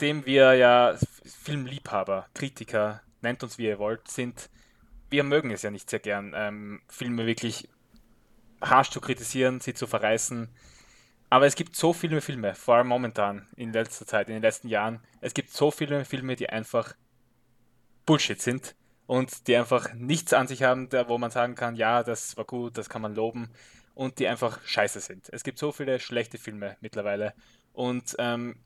nachdem wir ja Filmliebhaber, Kritiker, nennt uns wie ihr wollt, sind, wir mögen es ja nicht sehr gern, ähm, Filme wirklich harsch zu kritisieren, sie zu verreißen. Aber es gibt so viele Filme, vor allem momentan, in letzter Zeit, in den letzten Jahren, es gibt so viele Filme, die einfach Bullshit sind und die einfach nichts an sich haben, wo man sagen kann, ja, das war gut, das kann man loben und die einfach scheiße sind. Es gibt so viele schlechte Filme mittlerweile und ähm,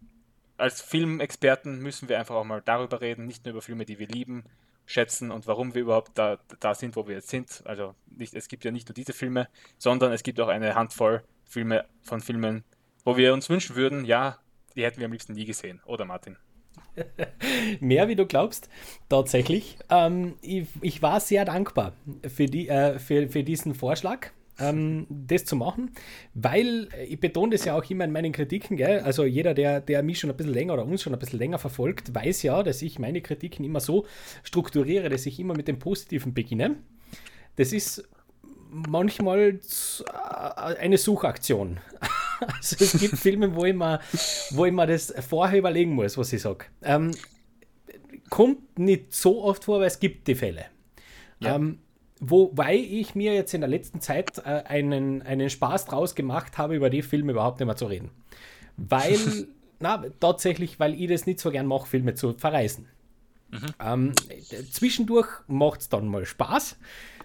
als Filmexperten müssen wir einfach auch mal darüber reden, nicht nur über Filme, die wir lieben, schätzen und warum wir überhaupt da, da sind, wo wir jetzt sind. Also nicht, es gibt ja nicht nur diese Filme, sondern es gibt auch eine Handvoll Filme von Filmen, wo wir uns wünschen würden, ja, die hätten wir am liebsten nie gesehen, oder Martin? Mehr wie du glaubst, tatsächlich. Ähm, ich, ich, war sehr dankbar für, die, äh, für, für diesen Vorschlag ähm, das zu machen, weil äh, ich betone das ja auch immer in meinen Kritiken, gell? also jeder, der, der mich schon ein bisschen länger oder uns schon ein bisschen länger verfolgt, weiß ja, dass ich meine Kritiken immer so strukturiere, dass ich immer mit dem Positiven beginne. Das ist manchmal äh, eine Suchaktion. Also es gibt Filme, wo ich, mir, wo ich mir das vorher überlegen muss, was ich sage. Ähm, kommt nicht so oft vor, aber es gibt die Fälle. Ja. Ähm, Wobei ich mir jetzt in der letzten Zeit äh, einen, einen Spaß draus gemacht habe, über die Filme überhaupt nicht mehr zu reden. Weil, na, tatsächlich, weil ich das nicht so gern mache, Filme zu verreisen. Mhm. Ähm, zwischendurch macht es dann mal Spaß.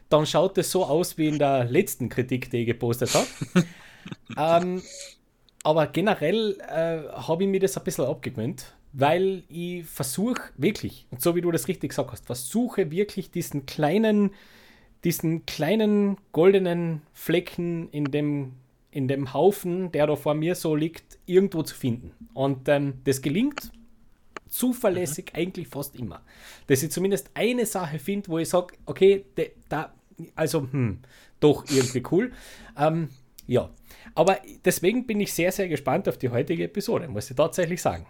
Dann schaut es so aus wie in der letzten Kritik, die ich gepostet habe. ähm, aber generell äh, habe ich mir das ein bisschen abgewöhnt, weil ich versuche wirklich, und so wie du das richtig gesagt hast, versuche wirklich diesen kleinen diesen kleinen goldenen Flecken in dem, in dem Haufen, der da vor mir so liegt, irgendwo zu finden. Und ähm, das gelingt zuverlässig mhm. eigentlich fast immer. Dass ich zumindest eine Sache finde, wo ich sage, okay, de, da, also, hm, doch irgendwie cool. Ähm, ja, aber deswegen bin ich sehr, sehr gespannt auf die heutige Episode, muss ich tatsächlich sagen.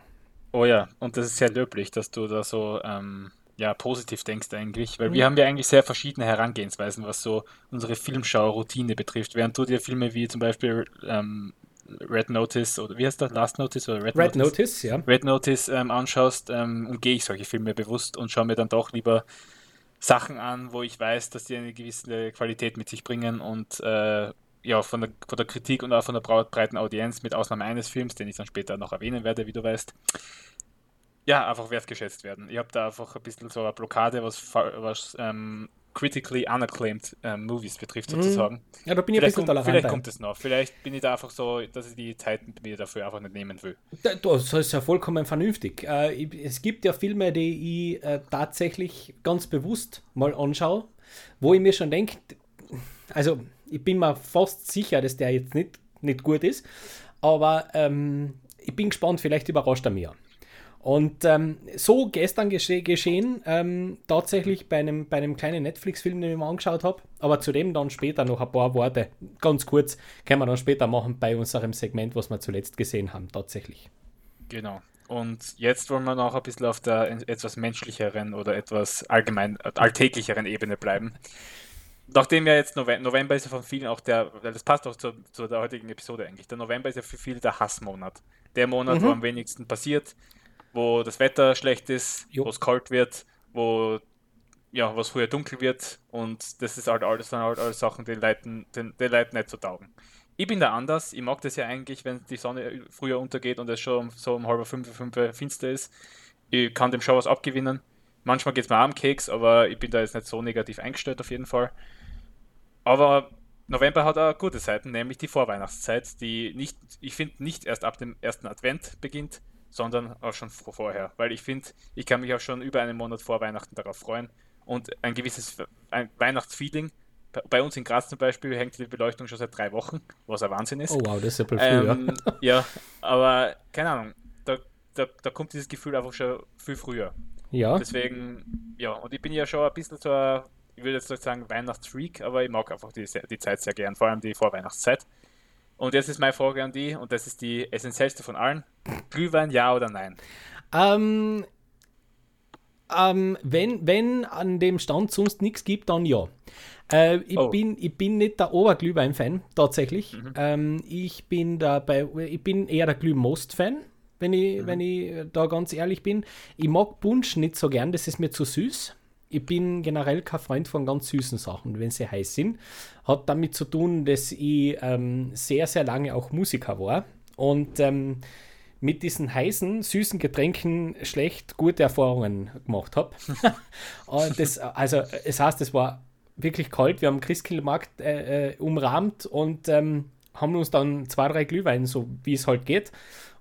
Oh ja, und das ist sehr löblich, dass du da so ähm, ja, positiv denkst eigentlich, weil mhm. wir haben ja eigentlich sehr verschiedene Herangehensweisen, was so unsere Filmschau-Routine betrifft. Während du dir Filme wie zum Beispiel ähm, Red Notice oder wie heißt das? Last Notice oder Red, Red Notice? Notice? ja. Red Notice ähm, anschaust, ähm, umgehe ich solche Filme bewusst und schaue mir dann doch lieber Sachen an, wo ich weiß, dass die eine gewisse Qualität mit sich bringen und äh, ja, von der, von der Kritik und auch von der breiten Audienz, mit Ausnahme eines Films, den ich dann später noch erwähnen werde, wie du weißt, ja, einfach wertgeschätzt werden. Ich habe da einfach ein bisschen so eine Blockade, was, was ähm, critically unacclaimed ähm, Movies betrifft, mhm. sozusagen. Ja, da bin ich vielleicht ein bisschen kommt, Vielleicht kommt es noch. Vielleicht bin ich da einfach so, dass ich die Zeit mir dafür einfach nicht nehmen will. Das ist ja vollkommen vernünftig. Äh, es gibt ja Filme, die ich äh, tatsächlich ganz bewusst mal anschaue, wo ich mir schon denke, also ich bin mir fast sicher, dass der jetzt nicht, nicht gut ist, aber ähm, ich bin gespannt, vielleicht überrascht er mich. Und ähm, so gestern gesche geschehen, ähm, tatsächlich bei einem, bei einem kleinen Netflix-Film, den ich mir angeschaut habe, aber zudem dann später noch ein paar Worte, ganz kurz, können wir dann später machen bei unserem Segment, was wir zuletzt gesehen haben, tatsächlich. Genau. Und jetzt wollen wir noch ein bisschen auf der etwas menschlicheren oder etwas allgemein alltäglicheren Ebene bleiben. Nachdem ja jetzt November, November ist ja von vielen auch der, das passt auch zu, zu der heutigen Episode eigentlich. Der November ist ja für viele der Hassmonat. Der Monat, mhm. wo am wenigsten passiert, wo das Wetter schlecht ist, wo es kalt wird, wo ja, was früher dunkel wird und das ist halt alles, dann halt alles Sachen, die Leuten, die, die Leuten nicht so taugen. Ich bin da anders, ich mag das ja eigentlich, wenn die Sonne früher untergeht und es schon so um halb fünf, fünf finster ist. Ich kann dem schon was abgewinnen. Manchmal geht es mir am Keks, aber ich bin da jetzt nicht so negativ eingestellt auf jeden Fall. Aber November hat auch gute Seiten, nämlich die Vorweihnachtszeit, die nicht, ich finde, nicht erst ab dem ersten Advent beginnt, sondern auch schon vorher. Weil ich finde, ich kann mich auch schon über einen Monat vor Weihnachten darauf freuen. Und ein gewisses ein Weihnachtsfeeling. Bei uns in Graz zum Beispiel hängt die Beleuchtung schon seit drei Wochen, was ein Wahnsinn ist. Oh wow, das ist ja früh, ähm, ja. aber keine Ahnung, da, da, da kommt dieses Gefühl einfach schon viel früher. Ja. Deswegen, ja, und ich bin ja schon ein bisschen so ein, ich würde jetzt nicht sagen Weihnachtsfreak, aber ich mag einfach die, die Zeit sehr gern, vor allem die Vorweihnachtszeit. Und jetzt ist meine Frage an die, und das ist die essentiellste von allen. Glühwein, ja oder nein? Ähm, ähm, wenn, wenn an dem Stand sonst nichts gibt, dann ja. Äh, ich, oh. bin, ich bin nicht der Oberglühwein-Fan, tatsächlich. Mhm. Ähm, ich, bin der bei, ich bin eher der Glühmost-Fan. wenn ich, mhm. wenn ich da ganz ehrlich bin. Ich mag Punsch nicht so gern, das ist mir zu süß. Ich bin generell kein Freund von ganz süßen Sachen, wenn sie heiß sind. Hat damit zu tun, dass ich ähm, sehr, sehr lange auch Musiker war und ähm, mit diesen heißen, süßen Getränken schlecht gute Erfahrungen gemacht habe. das, also, es heißt, es war wirklich kalt. Wir haben Christkindlmarkt äh, äh, umrahmt und ähm, haben uns dann zwei, drei Glühwein, so wie es halt geht.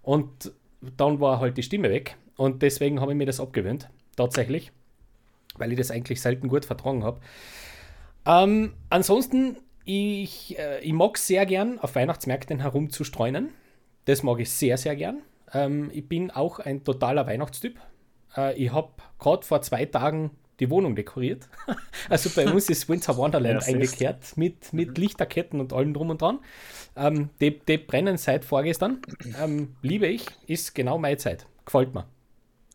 Und dann war halt die Stimme weg. Und deswegen habe ich mir das abgewöhnt, tatsächlich, weil ich das eigentlich selten gut vertragen habe. Ähm, ansonsten, ich, äh, ich mag sehr gern auf Weihnachtsmärkten herumzustreunen. Das mag ich sehr, sehr gern. Ähm, ich bin auch ein totaler Weihnachtstyp. Äh, ich habe gerade vor zwei Tagen die Wohnung dekoriert. also bei uns ist Winter Wonderland ja, eingekehrt mit, mit mhm. Lichterketten und allem drum und dran. Ähm, die, die brennen seit vorgestern. Ähm, liebe ich, ist genau meine Zeit. Gefällt mir.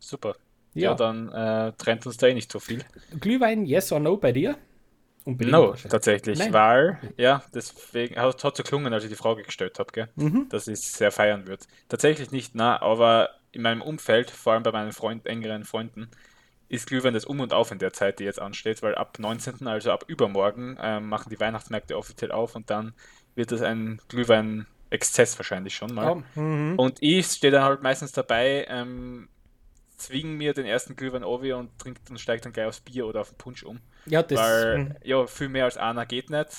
Super. Ja, ja dann äh, trennt uns da eh nicht so viel. Glühwein, yes or no bei dir? Unbedingt no, tatsächlich, Nein. weil, ja, deswegen hat, hat so gelungen, als ich die Frage gestellt habe, mhm. dass ich es sehr feiern würde. Tatsächlich nicht, na, aber in meinem Umfeld, vor allem bei meinen Freund, engeren Freunden, ist Glühwein das Um und Auf in der Zeit, die jetzt ansteht, weil ab 19., also ab übermorgen, äh, machen die Weihnachtsmärkte offiziell auf und dann wird es ein Glühwein-Exzess wahrscheinlich schon mal. Oh, mhm. und ich stehe dann halt meistens dabei, ähm, zwingen mir den ersten Glühwein Ovi und trinkt und steigt dann gleich aufs Bier oder auf den Punsch um. Ja, das Weil, mh. ja, viel mehr als einer geht nicht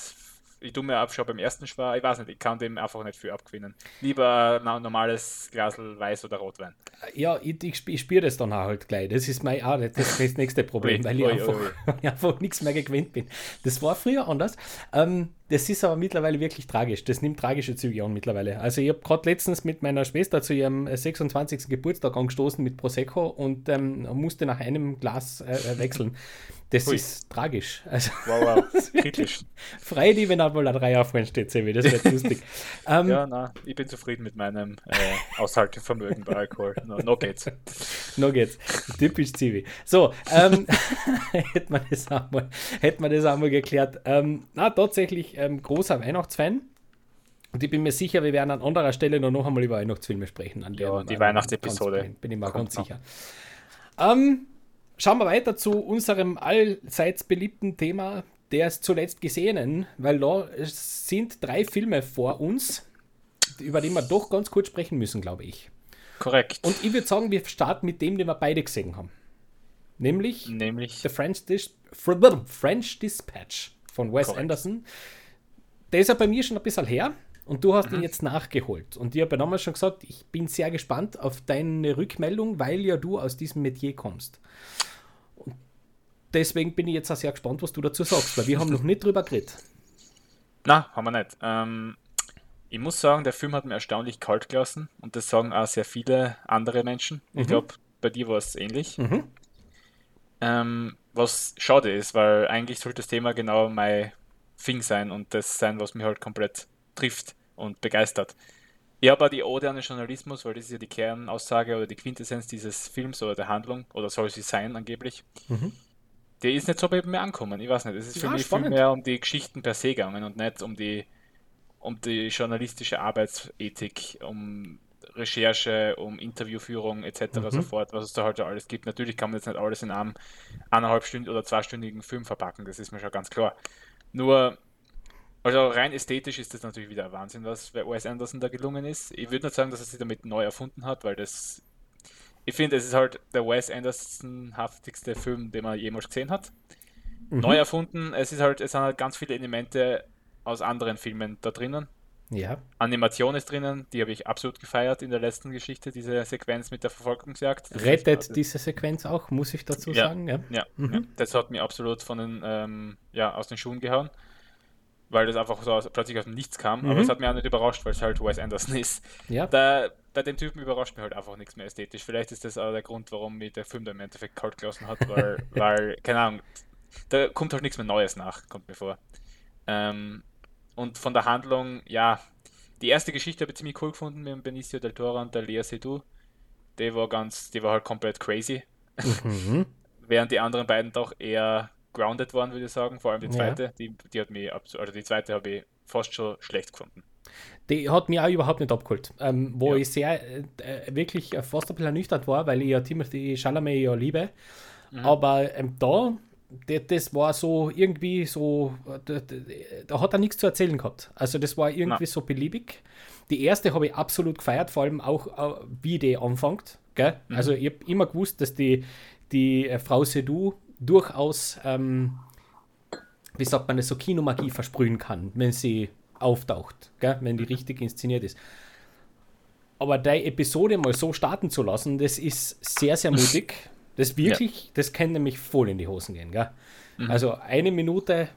ich tue mir ab schon beim ersten Schwar, ich weiß nicht, ich kann dem einfach nicht viel abgewinnen. Lieber ein normales Glas Weiß oder Rotwein. Ja, ich, ich, ich spüre das dann auch halt gleich. Das ist mein auch das, das nächste Problem, weil ich, einfach, ich einfach nichts mehr gewöhnt bin. Das war früher anders. Ähm, das ist aber mittlerweile wirklich tragisch. Das nimmt tragische Züge an mittlerweile. Also ich habe gerade letztens mit meiner Schwester zu ihrem 26. Geburtstag angestoßen mit Prosecco und ähm, musste nach einem Glas äh, äh wechseln. Das Ui. ist tragisch. Also, wow, wow. kritisch. Frei die, wenn einmal ein Reihe vorne steht, Sevi. Das wird lustig. Um, ja, na, ich bin zufrieden mit meinem äh, Aushaltevermögen bei Alkohol. No, no geht's. No geht's. Typisch Zivi. So, ähm, hätte man das einmal, hätte man das einmal geklärt. Ähm, na, tatsächlich ähm, großer Weihnachtsfan. Und ich bin mir sicher, wir werden an anderer Stelle noch, einmal über Weihnachtsfilme sprechen. An ja, die Weihnachtsepisode. Bin ich mir ganz sicher. Ähm, Schauen wir weiter zu unserem allseits beliebten Thema der zuletzt Gesehenen, weil da sind drei Filme vor uns, über die wir doch ganz kurz sprechen müssen, glaube ich. Korrekt. Und ich würde sagen, wir starten mit dem, den wir beide gesehen haben. Nämlich, Nämlich The French, Dis French Dispatch von Wes Korrekt. Anderson. Der ist ja bei mir schon ein bisschen her und du hast mhm. ihn jetzt nachgeholt. Und ich habe damals schon gesagt, ich bin sehr gespannt auf deine Rückmeldung, weil ja du aus diesem Metier kommst deswegen bin ich jetzt auch sehr gespannt, was du dazu sagst, weil wir haben noch nicht drüber geredet. Na, haben wir nicht. Ähm, ich muss sagen, der Film hat mir erstaunlich kalt gelassen und das sagen auch sehr viele andere Menschen. Mhm. Ich glaube, bei dir war es ähnlich. Mhm. Ähm, was schade ist, weil eigentlich sollte das Thema genau mein Thing sein und das sein, was mich halt komplett trifft und begeistert. Habe auch die Ode an den Journalismus, weil das ist ja die Kernaussage oder die Quintessenz dieses Films oder der Handlung, oder soll sie sein angeblich. Mhm der ist nicht so bei mir angekommen. Ich weiß nicht. Es ist für ja, mich spannend. viel mehr um die Geschichten per se gegangen und nicht um die, um die journalistische Arbeitsethik, um Recherche, um Interviewführung etc. Mhm. sofort, was es da heute alles gibt. Natürlich kann man jetzt nicht alles in einem eineinhalbstündigen oder zweistündigen Film verpacken, das ist mir schon ganz klar. Nur, also rein ästhetisch ist das natürlich wieder Wahnsinn, was bei Wes Anderson da gelungen ist. Ich würde nicht sagen, dass er sich damit neu erfunden hat, weil das ich finde, es ist halt der Wes Anderson-haftigste Film, den man jemals gesehen hat. Mhm. Neu erfunden, es ist halt, es sind halt ganz viele Elemente aus anderen Filmen da drinnen. Ja. Animation ist drinnen, die habe ich absolut gefeiert in der letzten Geschichte, diese Sequenz mit der Verfolgungsjagd. Das Rettet diese Sequenz auch, muss ich dazu ja, sagen. Ja, ja, mhm. ja, das hat mir absolut von den, ähm, ja, aus den Schuhen gehauen weil das einfach so aus, plötzlich aus dem Nichts kam. Mhm. Aber es hat mich auch nicht überrascht, weil es halt Wes Anderson ist. Ja. Da, bei dem Typen überrascht mich halt einfach nichts mehr ästhetisch. Vielleicht ist das auch der Grund, warum mich der Film da im Endeffekt kalt gelassen hat, weil, weil keine Ahnung, da kommt halt nichts mehr Neues nach, kommt mir vor. Ähm, und von der Handlung, ja, die erste Geschichte habe ich ziemlich cool gefunden mit dem Benicio del Toro und der Lea Seydoux. Die war ganz, die war halt komplett crazy. Mhm. Während die anderen beiden doch eher grounded waren, würde ich sagen. Vor allem die zweite, ja. die, die hat mich, also die zweite habe ich fast schon schlecht gefunden. Die hat mich auch überhaupt nicht abgeholt. Ähm, wo ja. ich sehr, äh, wirklich fast ein bisschen ernüchtert war, weil ich ja Timothy Chalamet ja liebe. Mhm. Aber ähm, da, das war so irgendwie so, da, da hat er nichts zu erzählen gehabt. Also das war irgendwie Na. so beliebig. Die erste habe ich absolut gefeiert, vor allem auch, wie die anfängt. Mhm. Also ich habe immer gewusst, dass die, die äh, Frau Sedu durchaus, ähm, wie sagt man das, so Kinomagie versprühen kann, wenn sie auftaucht, gell? wenn die richtig inszeniert ist. Aber die Episode mal so starten zu lassen, das ist sehr, sehr mutig. Das wirklich, ja. das kann nämlich voll in die Hosen gehen. Gell? Mhm. Also eine Minute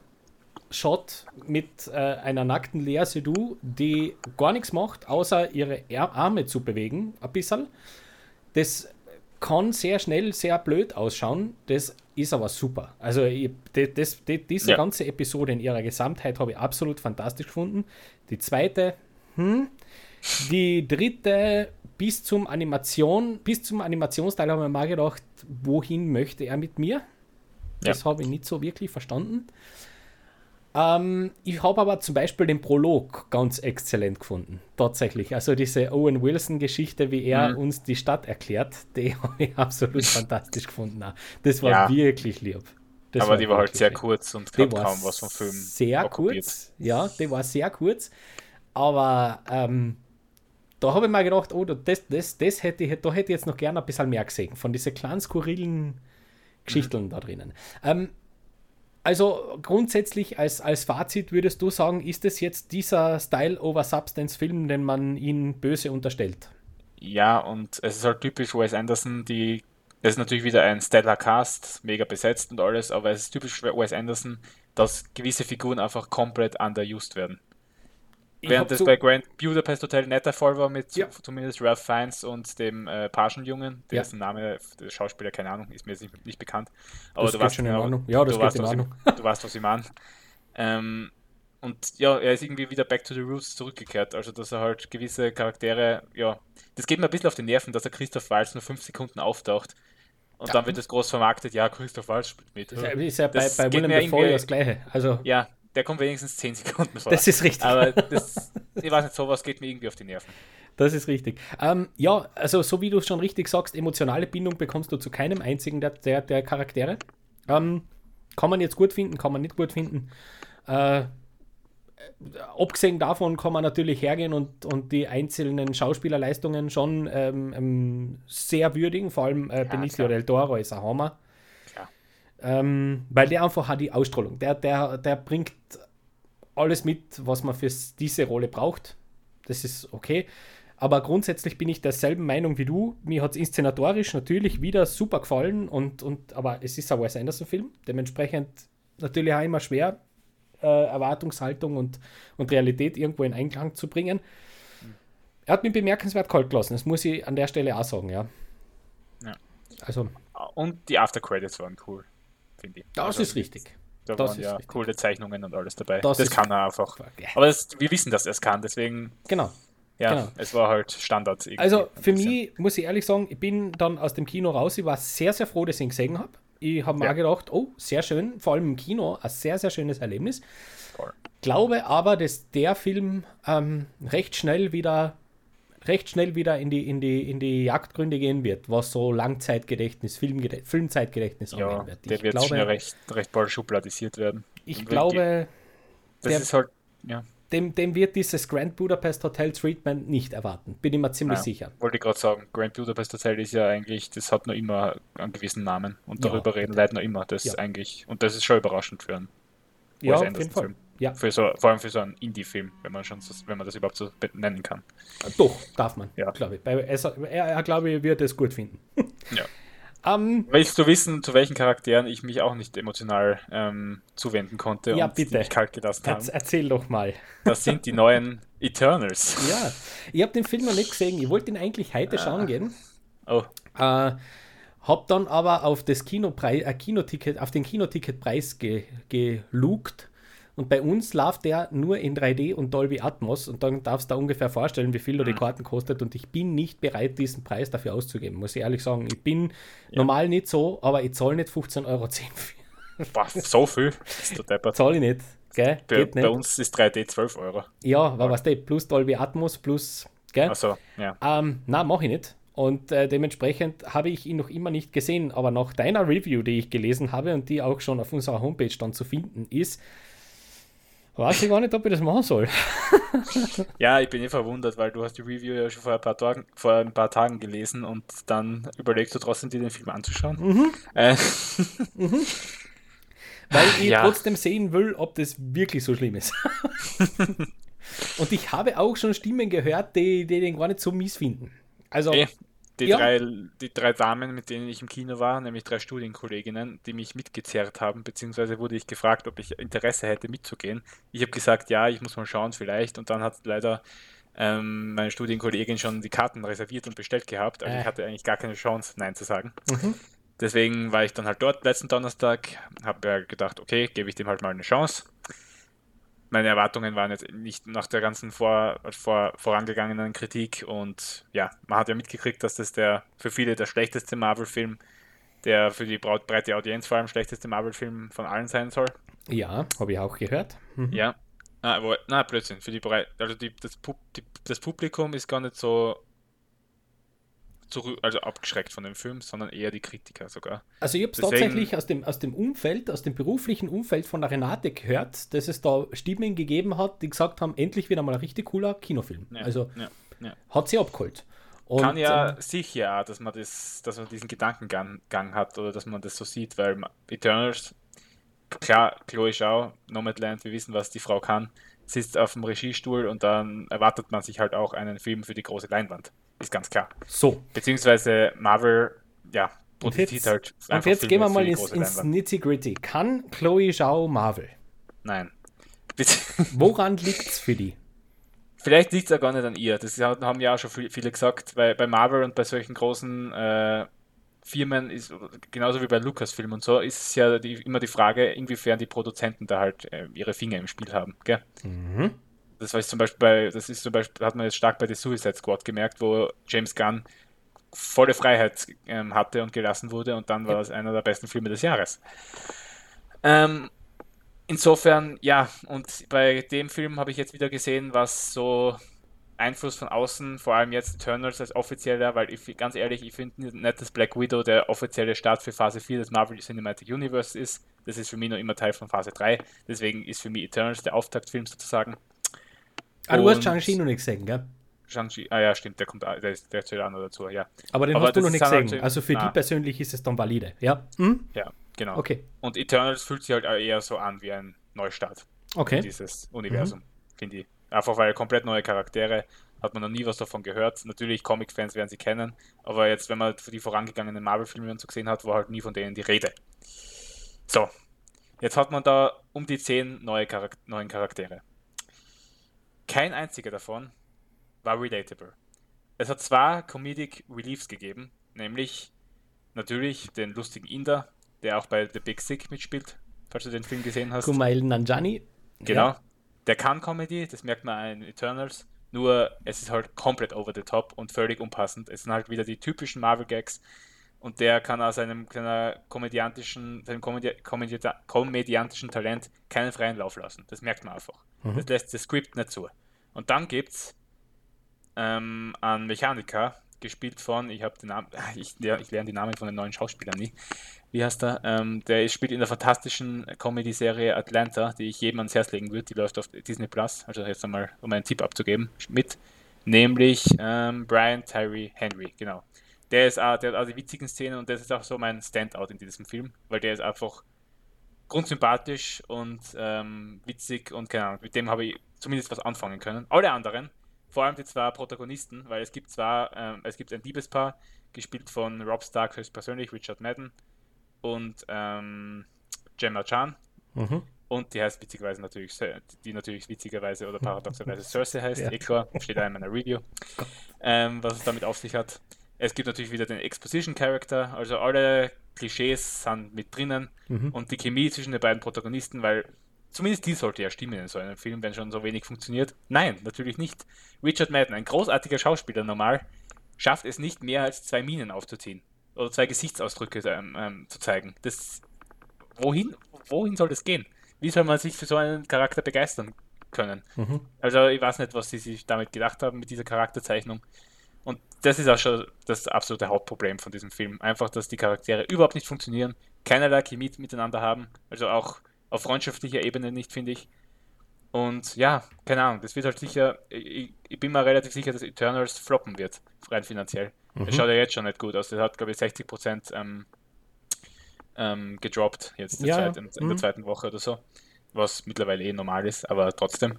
Shot mit äh, einer nackten Lea Seydoux, die gar nichts macht, außer ihre Arme zu bewegen, ein bisschen. Das kann sehr schnell sehr blöd ausschauen, das ist aber super. Also ich, das, das, diese ja. ganze Episode in ihrer Gesamtheit habe ich absolut fantastisch gefunden. Die zweite, hm, die dritte bis zum Animation, bis zum Animationsteil habe ich mir mal gedacht, wohin möchte er mit mir? Das ja. habe ich nicht so wirklich verstanden. Ähm, ich habe aber zum Beispiel den Prolog ganz exzellent gefunden. Tatsächlich. Also diese Owen Wilson-Geschichte, wie er mhm. uns die Stadt erklärt, die habe ich absolut fantastisch gefunden. Das war ja. wirklich lieb. Das aber war die war halt sehr lieb. kurz und hat kaum was vom Film. Sehr okkupiert. kurz, ja, die war sehr kurz. Aber ähm, da habe ich mir gedacht, oh, das, das, das hätte ich, da hätte ich jetzt noch gerne ein bisschen mehr gesehen, von diesen kleinen skurrilen Geschichten mhm. da drinnen. Ähm, also grundsätzlich als, als Fazit würdest du sagen, ist es jetzt dieser Style over Substance Film, den man ihnen böse unterstellt? Ja, und es ist halt typisch Wes Anderson, die es ist natürlich wieder ein Stellar Cast, mega besetzt und alles, aber es ist typisch Wes Anderson, dass gewisse Figuren einfach komplett underused werden. Während das so bei Grand Budapest Hotel netter Fall war mit ja. zumindest Ralph Fiennes und dem äh, Pagenjungen, dessen ja. Name der Schauspieler, keine Ahnung, ist mir nicht, nicht bekannt. Aber das du weißt, schon genau, in Ordnung. Ja, das du geht in Ordnung. Ich, du weißt, was ich meine. Ähm, und ja, er ist irgendwie wieder back to the roots zurückgekehrt. Also, dass er halt gewisse Charaktere, ja, das geht mir ein bisschen auf die Nerven, dass er Christoph Waltz nur fünf Sekunden auftaucht. Und ja. dann wird das groß vermarktet, ja, Christoph Waltz spielt mit. Das ist ja bei, bei Willem Dafoe das Gleiche. Also, ja, der kommt wenigstens 10 Sekunden vor. Das ist richtig. Aber das, ich weiß nicht, sowas geht mir irgendwie auf die Nerven. Das ist richtig. Ähm, ja, also so wie du es schon richtig sagst, emotionale Bindung bekommst du zu keinem einzigen der, der, der Charaktere. Ähm, kann man jetzt gut finden, kann man nicht gut finden. Äh, abgesehen davon kann man natürlich hergehen und, und die einzelnen Schauspielerleistungen schon ähm, ähm sehr würdigen, vor allem äh, Benicio del Toro ist ein Hammer. Ähm, weil der einfach hat die Ausstrahlung. Der, der, der bringt alles mit, was man für diese Rolle braucht. Das ist okay. Aber grundsätzlich bin ich derselben Meinung wie du. Mir hat es inszenatorisch natürlich wieder super gefallen, und, und, aber es ist ein Wes Anderson-Film. Dementsprechend natürlich auch immer schwer, äh, Erwartungshaltung und, und Realität irgendwo in Einklang zu bringen. Er hat mich bemerkenswert kalt gelassen, das muss ich an der Stelle auch sagen, ja. ja. Also. Und die After-Credits waren cool finde ich. Das also, ist richtig. Da das waren ja richtig. coole Zeichnungen und alles dabei. Das, das kann er einfach. Ja. Aber das, wir wissen, dass er es kann, deswegen. Genau. Ja, genau. es war halt Standard. Also für mich, muss ich ehrlich sagen, ich bin dann aus dem Kino raus. Ich war sehr, sehr froh, dass ich ihn gesehen habe. Ich habe ja. mir gedacht, oh, sehr schön, vor allem im Kino, ein sehr, sehr schönes Erlebnis. Voll. Glaube aber, dass der Film ähm, recht schnell wieder recht schnell wieder in die, in die, in die Jagdgründe gehen wird, was so Langzeitgedächtnis, Filmgedächtnis, Filmzeitgedächtnis ja, angehen wird. Der wird glaube, schnell recht, recht bald schubladisiert werden. Ich glaube, das der, ist halt, ja. Dem, dem wird dieses Grand Budapest Hotel Treatment nicht erwarten, bin ich mir ziemlich ja, sicher. Wollte ich gerade sagen, Grand Budapest Hotel ist ja eigentlich, das hat noch immer einen gewissen Namen und darüber ja, reden Leute noch immer. Das eigentlich, und das ist schon überraschend für einen ja, auf jeden Fall. Film. Ja. Für so, vor allem für so einen Indie-Film, wenn man schon wenn man das überhaupt so nennen kann. Doch, darf man, ja. glaube ich. Bei, er, er, glaube ich, wird es gut finden. ja. Um, Willst du wissen, zu welchen Charakteren ich mich auch nicht emotional ähm, zuwenden konnte ja, und bitte. mich kalt gelassen habe? Erzähl doch mal. Das sind die neuen Eternals. Ja, ich habe den Film noch nicht gesehen. Ich wollte ihn eigentlich heute ah. schauen gehen. Oh. Äh, hab dann aber auf das Kinopreis, äh, Kinoticket, auf den Kinoticketpreis ge, gelugt und bei uns läuft der nur in 3D und Dolby Atmos und dann darfst du da ungefähr vorstellen, wie viel da die mhm. Karten kostet und ich bin nicht bereit, diesen Preis dafür auszugeben, muss ich ehrlich sagen. Ich bin ja. normal nicht so, aber ich zahle nicht 15,10 Euro für. Was, so viel? Zahle ich nicht. Gell? Bei, Geht bei nicht. uns ist 3D 12 Euro. Ja, aber was du, plus Dolby Atmos, plus. Gell? Achso, ja. Ähm, na, mache ich nicht. Und äh, dementsprechend habe ich ihn noch immer nicht gesehen. Aber nach deiner Review, die ich gelesen habe und die auch schon auf unserer Homepage dann zu finden ist, weiß ich gar nicht, ob ich das machen soll. Ja, ich bin eh verwundert, weil du hast die Review ja schon vor ein paar Tagen, vor ein paar Tagen gelesen und dann überlegst du trotzdem, dir den Film anzuschauen. Mhm. Äh, Weil ich Ja. trotzdem sehen will, ob das wirklich so schlimm ist. und ich habe auch schon Stimmen gehört, die, die den gar nicht so mies finden. Also, eh, die, Ja. drei, die drei Damen, mit denen ich im Kino war, nämlich drei Studienkolleginnen, die mich mitgezerrt haben, beziehungsweise wurde ich gefragt, ob ich Interesse hätte mitzugehen. Ich habe gesagt, ja, ich muss mal schauen vielleicht und dann hat leider ähm, meine Studienkollegin schon die Karten reserviert und bestellt gehabt, also Äh. ich hatte eigentlich gar keine Chance, Nein zu sagen. mhm. Deswegen war ich dann halt dort letzten Donnerstag, habe ja gedacht, okay, gebe ich dem halt mal eine Chance. Meine Erwartungen waren jetzt nicht nach der ganzen vor, vor, vorangegangenen Kritik und ja, man hat ja mitgekriegt, dass das der für viele der schlechteste Marvel-Film, der für die breite Audienz vor allem schlechteste Marvel-Film von allen sein soll. ja, habe ich auch gehört. Mhm. Ja. Ah, aber, na, Blödsinn. Für die Brei also die, das, Pub die, das Publikum ist gar nicht so zurück, also abgeschreckt von dem Film, sondern eher die Kritiker sogar. Also ich habe es tatsächlich aus dem, aus dem Umfeld, aus dem beruflichen Umfeld von der Renate gehört, dass es da Stimmen gegeben hat, die gesagt haben, endlich wieder mal ein richtig cooler Kinofilm. Ja, Also ja, ja. hat sie abgeholt. Und, Kann ja ähm, sicher, dass man das, dass man diesen Gedankengang Gang hat oder dass man das so sieht, weil Eternals, klar, Chloe Schau, Nomadland, wir wissen, was die Frau kann, sitzt auf dem Regiestuhl und dann erwartet man sich halt auch einen Film für die große Leinwand. Ist ganz klar. so. Beziehungsweise Marvel, ja, Und jetzt, halt und jetzt gehen wir mal ins, ins. Nitty-Gritty. Kann Chloe Zhao Marvel? Nein. Bitte. Woran liegt's für die? Vielleicht liegt es ja gar nicht an ihr. Das haben ja auch schon viel- viele gesagt, weil bei Marvel und bei solchen großen äh, Firmen ist genauso wie bei Lucasfilm und so ist es ja die, immer die Frage, inwiefern die Produzenten da halt äh, ihre Finger im Spiel haben. Gell? Mhm. Das war zum Beispiel bei, das ist zum Beispiel, hat man jetzt stark bei The Suicide Squad gemerkt, wo James Gunn volle Freiheit ähm, hatte und gelassen wurde und dann war das einer der besten Filme des Jahres. Ähm, insofern, ja, und bei dem Film habe ich jetzt wieder gesehen, was so Einfluss von außen, vor allem jetzt Eternals als offizieller, weil ich ganz ehrlich, ich finde nicht, dass Black Widow der offizielle Start für Phase 4 des Marvel Cinematic Universe ist. Das ist für mich noch immer Teil von Phase 3. Deswegen ist für mich Eternals der Auftaktfilm sozusagen. Ah, du hast Shang-Chi noch nicht gesehen, gell? Shang-Chi, ah ja, stimmt, der kommt, der, ist, der zählt auch noch dazu, ja. Aber den Aber hast du noch nicht halt gesehen. so- Also für na. die persönlich ist es dann valide, ja? Hm? Ja, genau. Okay, Und Eternals fühlt sich halt eher so an wie ein Neustart in okay. dieses Universum, finde ich. Einfach weil komplett neue Charaktere, hat man noch nie was davon gehört. Natürlich, Comic-Fans werden sie kennen, aber jetzt, wenn man die vorangegangenen Marvel-Filme und so gesehen hat, war halt nie von denen die Rede. So, jetzt hat man da um die zehn neue Charak neuen Charaktere. Kein einziger davon war relatable. Es hat zwei Comedic Reliefs gegeben, nämlich natürlich den lustigen Inder, der auch bei The Big Sick mitspielt, falls du den Film gesehen hast. Kumail Nanjani. Genau. Ja. Der kann Comedy, das merkt man in Eternals, nur es ist halt komplett over the top und völlig unpassend. Es sind halt wieder die typischen Marvel-Gags und der kann aus seinem komödiantischen, seinem Komödi Komödi komödiantischen Talent keinen freien Lauf lassen. Das merkt man einfach. Mhm. Das lässt das Skript nicht zu. Und dann gibt's ähm, einen Mechaniker, gespielt von, ich habe den Namen, ich, ich lerne die Namen von den neuen Schauspielern nie. Wie heißt er? Ähm, der spielt in der fantastischen Comedy-Serie Atlanta, die ich jedem ans Herz legen würde. Die läuft auf Disney Plus. Also jetzt einmal, um einen Tipp abzugeben, mit. Nämlich ähm, Brian Tyree Henry, genau. Der ist auch, der hat auch die witzigen Szenen und das ist auch so mein Standout in diesem Film, weil der ist einfach grundsympathisch und ähm, witzig und keine Ahnung, mit dem habe ich zumindest was anfangen können. Alle anderen, vor allem die zwei Protagonisten, weil es gibt zwar, ähm, es gibt ein Liebespaar, gespielt von Rob Stark höchstpersönlich, Richard Madden und ähm, Gemma Chan. Mhm. Und die heißt witzigerweise natürlich, die natürlich witzigerweise oder paradoxerweise Cersei heißt, Ja. eh klar, steht da in meiner Review, ähm, was es damit auf sich hat. Es gibt natürlich wieder den Exposition Character, also alle Klischees sind mit drinnen Mhm. und die Chemie zwischen den beiden Protagonisten, weil zumindest die sollte ja stimmen in so einem Film, wenn schon so wenig funktioniert. Nein, natürlich nicht. Richard Madden, ein großartiger Schauspieler normal, schafft es nicht mehr als zwei Minen aufzuziehen oder zwei Gesichtsausdrücke ähm, ähm, zu zeigen. Das, wohin, wohin soll das gehen? wie soll man sich für so einen Charakter begeistern können? Mhm. Also ich weiß nicht, was sie sich damit gedacht haben mit dieser Charakterzeichnung. Und das ist auch schon das absolute Hauptproblem von diesem Film. Einfach, dass die Charaktere überhaupt nicht funktionieren, keinerlei Chemie miteinander haben, also auch auf freundschaftlicher Ebene nicht, finde ich. Und ja, keine Ahnung, das wird halt sicher, ich, ich, bin mir relativ sicher, dass Eternals floppen wird, rein finanziell. Mhm. Das schaut ja jetzt schon nicht gut aus. Das hat, glaube ich, 60% ähm, ähm, gedroppt jetzt ja, Zeit, in, in mhm. der zweiten Woche oder so, was mittlerweile eh normal ist, aber trotzdem.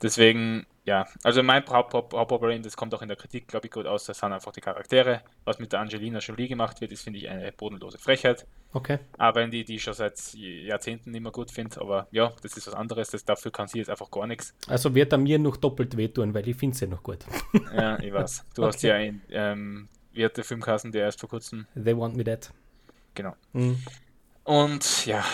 Deswegen, ja, also mein Hauptproblem, das kommt auch in der Kritik, glaube ich, gut aus, das sind einfach die Charaktere. Was mit der Angelina Jolie gemacht wird, ist, finde ich, eine bodenlose Frechheit. Okay. Aber wenn die, die schon seit Jahrzehnten nicht mehr gut finde, aber ja, das ist was anderes, das, dafür kann sie jetzt einfach gar nichts. Also wird er mir noch doppelt wehtun, weil ich finde sie noch gut. Ja, ich weiß. Du okay. hast ja ein, ähm, wie hat der Filmkassen, der erst vor kurzem. They Want Me Dead. Genau. Mhm. Und ja,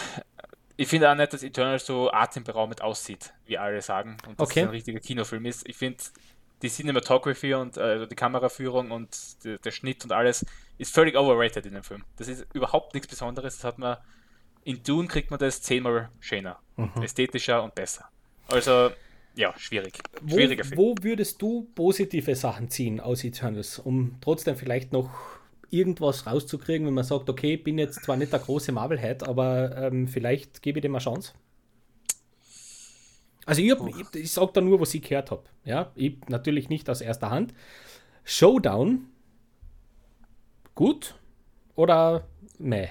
ich finde auch nicht, dass Eternal so atemberaubend aussieht, wie alle sagen. Und dass okay. es ein richtiger Kinofilm ist. Ich finde, die Cinematography und äh, die Kameraführung und die, der Schnitt und alles ist völlig overrated in dem Film. Das ist überhaupt nichts Besonderes. Das hat man in Dune kriegt man das zehnmal schöner, mhm. ästhetischer und besser. Also ja, schwierig. Schwieriger wo, Film. Wo würdest du positive Sachen ziehen aus Eternals, um trotzdem vielleicht noch irgendwas rauszukriegen, wenn man sagt, okay, ich bin jetzt zwar nicht der große Marvel-Head, aber ähm, vielleicht gebe ich dem eine Chance? Also ich, ich, ich sage da nur, was ich gehört habe. Ja? Ich natürlich nicht aus erster Hand. Showdown, gut oder meh?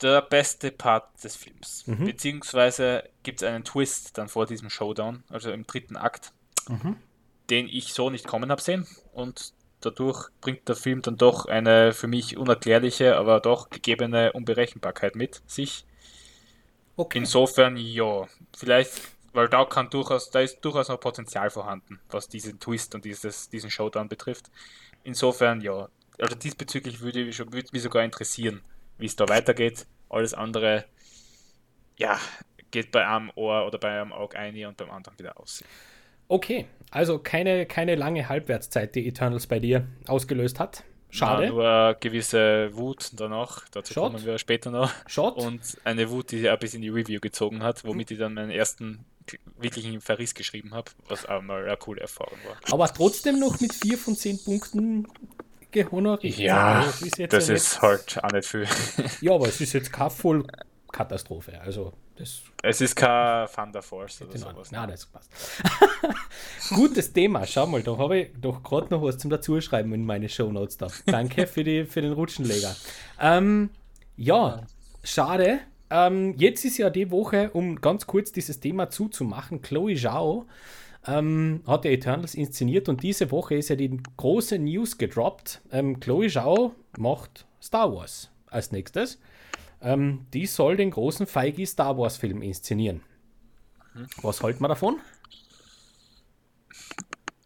Der beste Part des Films. Mhm. Beziehungsweise gibt es einen Twist dann vor diesem Showdown, also im dritten Akt, mhm. den ich so nicht kommen habe sehen. Und dadurch bringt der Film dann doch eine für mich unerklärliche, aber doch gegebene Unberechenbarkeit mit sich. Okay. Insofern, ja, vielleicht, weil da kann durchaus, da ist durchaus noch Potenzial vorhanden, was diesen Twist und dieses, diesen Showdown betrifft. Insofern, ja, also diesbezüglich würde, ich, würde mich sogar interessieren, wie es da weitergeht. Alles andere, ja, geht bei einem Ohr oder bei einem Auge ein und beim anderen wieder aus. Okay, also keine, keine lange Halbwertszeit, die Eternals bei dir ausgelöst hat. Schade. Na, nur gewisse Wut danach, dazu Shot. kommen wir später noch. Shot. Und eine Wut, die ein bisschen in die Review gezogen hat, womit ich dann meinen ersten wirklichen Verriss geschrieben habe, was auch mal eine coole Erfahrung war. Aber trotzdem noch mit 4 von 10 Punkten gehonoriert. Ja, das ist, das ist halt auch nicht viel. ja, aber es ist jetzt keine Vollkatastrophe. Also das es ist kein Thunder Force oder sowas. Nein, das passt. Gutes Thema. Schau mal, da habe ich doch gerade noch was zum Dazuschreiben in meine Shownotes da. Danke für, die, für den Rutschenleger. Ähm, ja, schade. Ähm, jetzt ist ja die Woche, um ganz kurz dieses Thema zuzumachen, Chloe Zhao ähm, hat ja Eternals inszeniert und diese Woche ist ja die große News gedroppt. Ähm, Chloe Zhao macht Star Wars als nächstes. Ähm, die soll den großen Feige Star Wars Film inszenieren. Mhm. Was hält man davon?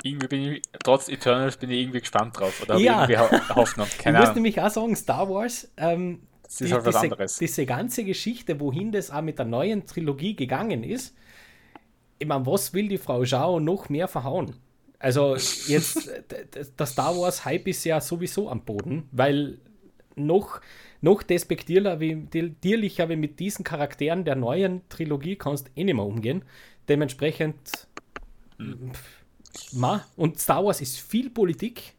Irgendwie bin ich, trotz Eternals bin ich irgendwie gespannt drauf. Oder ja. irgendwie Hoffnung. Keine ich muss nämlich auch sagen, Star Wars, ähm, das ist die, halt was diese, anderes. diese ganze Geschichte, wohin das auch mit der neuen Trilogie gegangen ist, ich meine, was will die Frau Zhao noch mehr verhauen? Also jetzt, der Star Wars Hype ist ja sowieso am Boden, weil noch, noch despektierlicher wie mit diesen Charakteren der neuen Trilogie kannst eh nicht mehr umgehen. Dementsprechend, mhm. ma, und Star Wars ist viel Politik,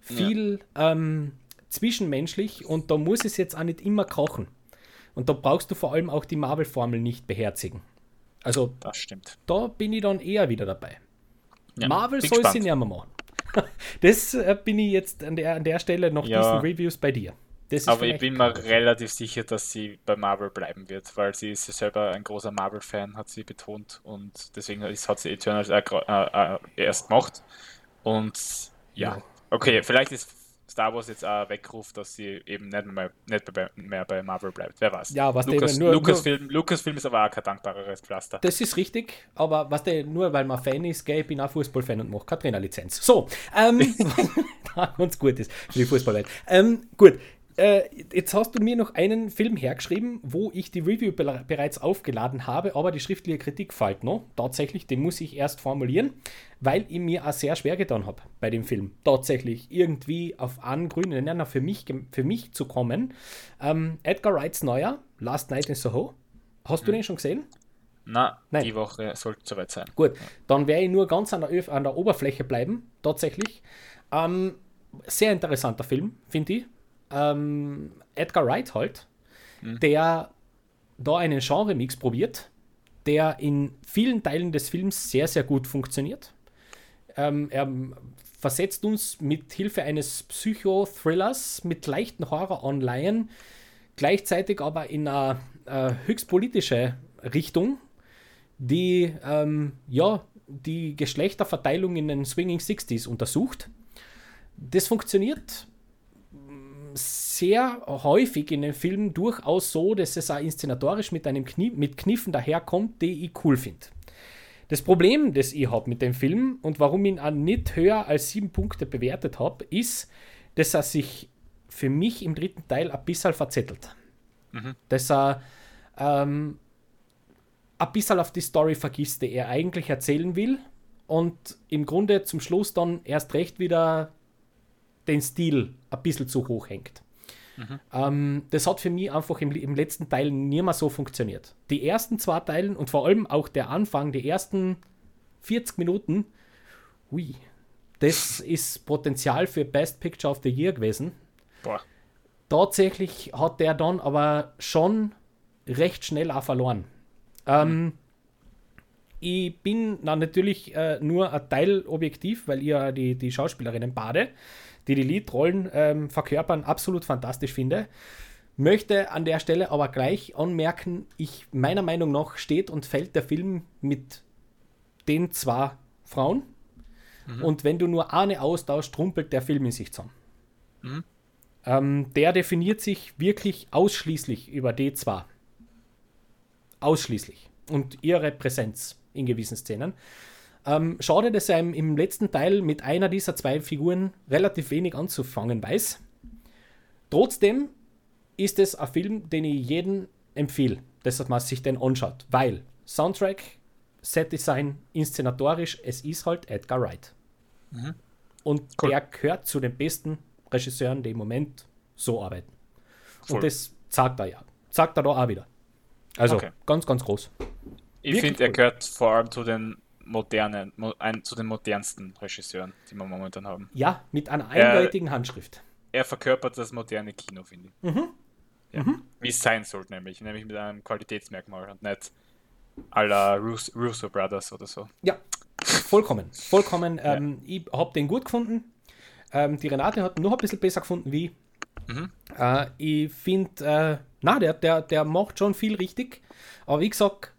viel ja. ähm, zwischenmenschlich und da muss es jetzt auch nicht immer kochen. Und da brauchst du vor allem auch die Marvel-Formel nicht beherzigen. Also, das stimmt. Da bin ich dann eher wieder dabei. Ja, Marvel soll sie nicht mehr machen. Das äh, bin ich jetzt an der, an der Stelle noch ja. diesen Reviews bei dir. Aber ich bin mir relativ sicher, dass sie bei Marvel bleiben wird, weil sie ist selber ein großer Marvel-Fan, hat sie betont. Und deswegen hat sie Eternals äh, äh, erst gemacht. Und ja, okay, vielleicht ist Star Wars jetzt auch wegruft, dass sie eben nicht mehr, nicht mehr bei Marvel bleibt. Wer weiß. Ja, was Lucas, nur, Lucasfilm, nur, Lucasfilm ist aber auch kein dankbareres Pflaster. Das ist richtig, aber was der nur weil man Fan ist, gell, ich bin auch Fußballfan und mache keine Trainerlizenz. So, ähm, ganz gut ist für die Fußballwelt. Ähm, gut, äh, jetzt hast du mir noch einen Film hergeschrieben, wo ich die Review be bereits aufgeladen habe, aber die schriftliche Kritik fällt noch. Tatsächlich, den muss ich erst formulieren, weil ich mir auch sehr schwer getan habe bei dem Film. Tatsächlich irgendwie auf einen grünen Nenner für mich, für mich zu kommen. Ähm, Edgar Wrights Neuer, Last Night in Soho. Hast du den schon gesehen? Na, Nein. die Woche sollte soweit sein. Gut, dann werde ich nur ganz an der, Öf an der Oberfläche bleiben, tatsächlich. Ähm, sehr interessanter Film, finde ich. Ähm, Edgar Wright halt, der da einen Genre-Mix probiert, der in vielen Teilen des Films sehr, sehr gut funktioniert. Ähm, er versetzt uns mit Hilfe eines Psychothrillers mit leichten Horror-Anleihen, gleichzeitig aber in eine äh, höchst politische Richtung, die ähm, ja, die Geschlechterverteilung in den Swinging Sixties untersucht. Das funktioniert sehr häufig in den Filmen durchaus so, dass es auch inszenatorisch mit einem Knie mit Kniffen daherkommt, die ich cool finde. Das Problem, das ich habe mit dem Film und warum ich ihn auch nicht höher als sieben Punkte bewertet habe, ist, dass er sich für mich im dritten Teil ein bisschen verzettelt. Dass er ähm, ein bisschen auf die Story vergisst, die er eigentlich erzählen will und im Grunde zum Schluss dann erst recht wieder den Stil ein bisschen zu hoch hängt. Ähm, das hat für mich einfach im, im letzten Teil nie mehr so funktioniert. Die ersten zwei Teilen und vor allem auch der Anfang, die ersten 40 Minuten, hui, das ist Potenzial für Best Picture of the Year gewesen. Boah. Tatsächlich hat der dann aber schon recht schnell auch verloren. Ähm, ich bin na natürlich äh, nur ein Teil objektiv, weil ihr die, die Schauspielerinnen bade, die die Liedrollen ähm, verkörpern, absolut fantastisch finde. Möchte an der Stelle aber gleich anmerken, ich meiner Meinung nach steht und fällt der Film mit den zwei Frauen. Und wenn du nur eine austauschst, trumpelt der Film in sich zusammen. Ähm, der definiert sich wirklich ausschließlich über die zwei. Ausschließlich. Und ihre Präsenz in gewissen Szenen. Ähm, schade, dass er im, letzten Teil mit einer dieser zwei Figuren relativ wenig anzufangen weiß. Trotzdem ist es ein Film, den ich jedem empfehle, dass man sich den anschaut, weil Soundtrack, Setdesign, inszenatorisch, es ist halt Edgar Wright. Und Cool. der gehört zu den besten Regisseuren, die im Moment so arbeiten. Voll. Und das sagt er ja. Sagt er da auch wieder. Also Okay. ganz, ganz groß. Ich finde, er cool. gehört vor allem zu den modernen, mo, ein, zu den modernsten Regisseuren, die wir momentan haben. Ja, mit einer eindeutigen Handschrift. Er verkörpert das moderne Kino, finde ich. Mhm. Ja. Wie es sein sollte, nämlich. Nämlich mit einem Qualitätsmerkmal und nicht à la Rus Russo Brothers oder so. Ja, vollkommen. Vollkommen. Ähm, ich habe den gut gefunden. Ähm, die Renate hat ihn noch ein bisschen besser gefunden wie. Äh, ich finde, äh, na, der, der, der macht schon viel richtig. Aber wie gesagt,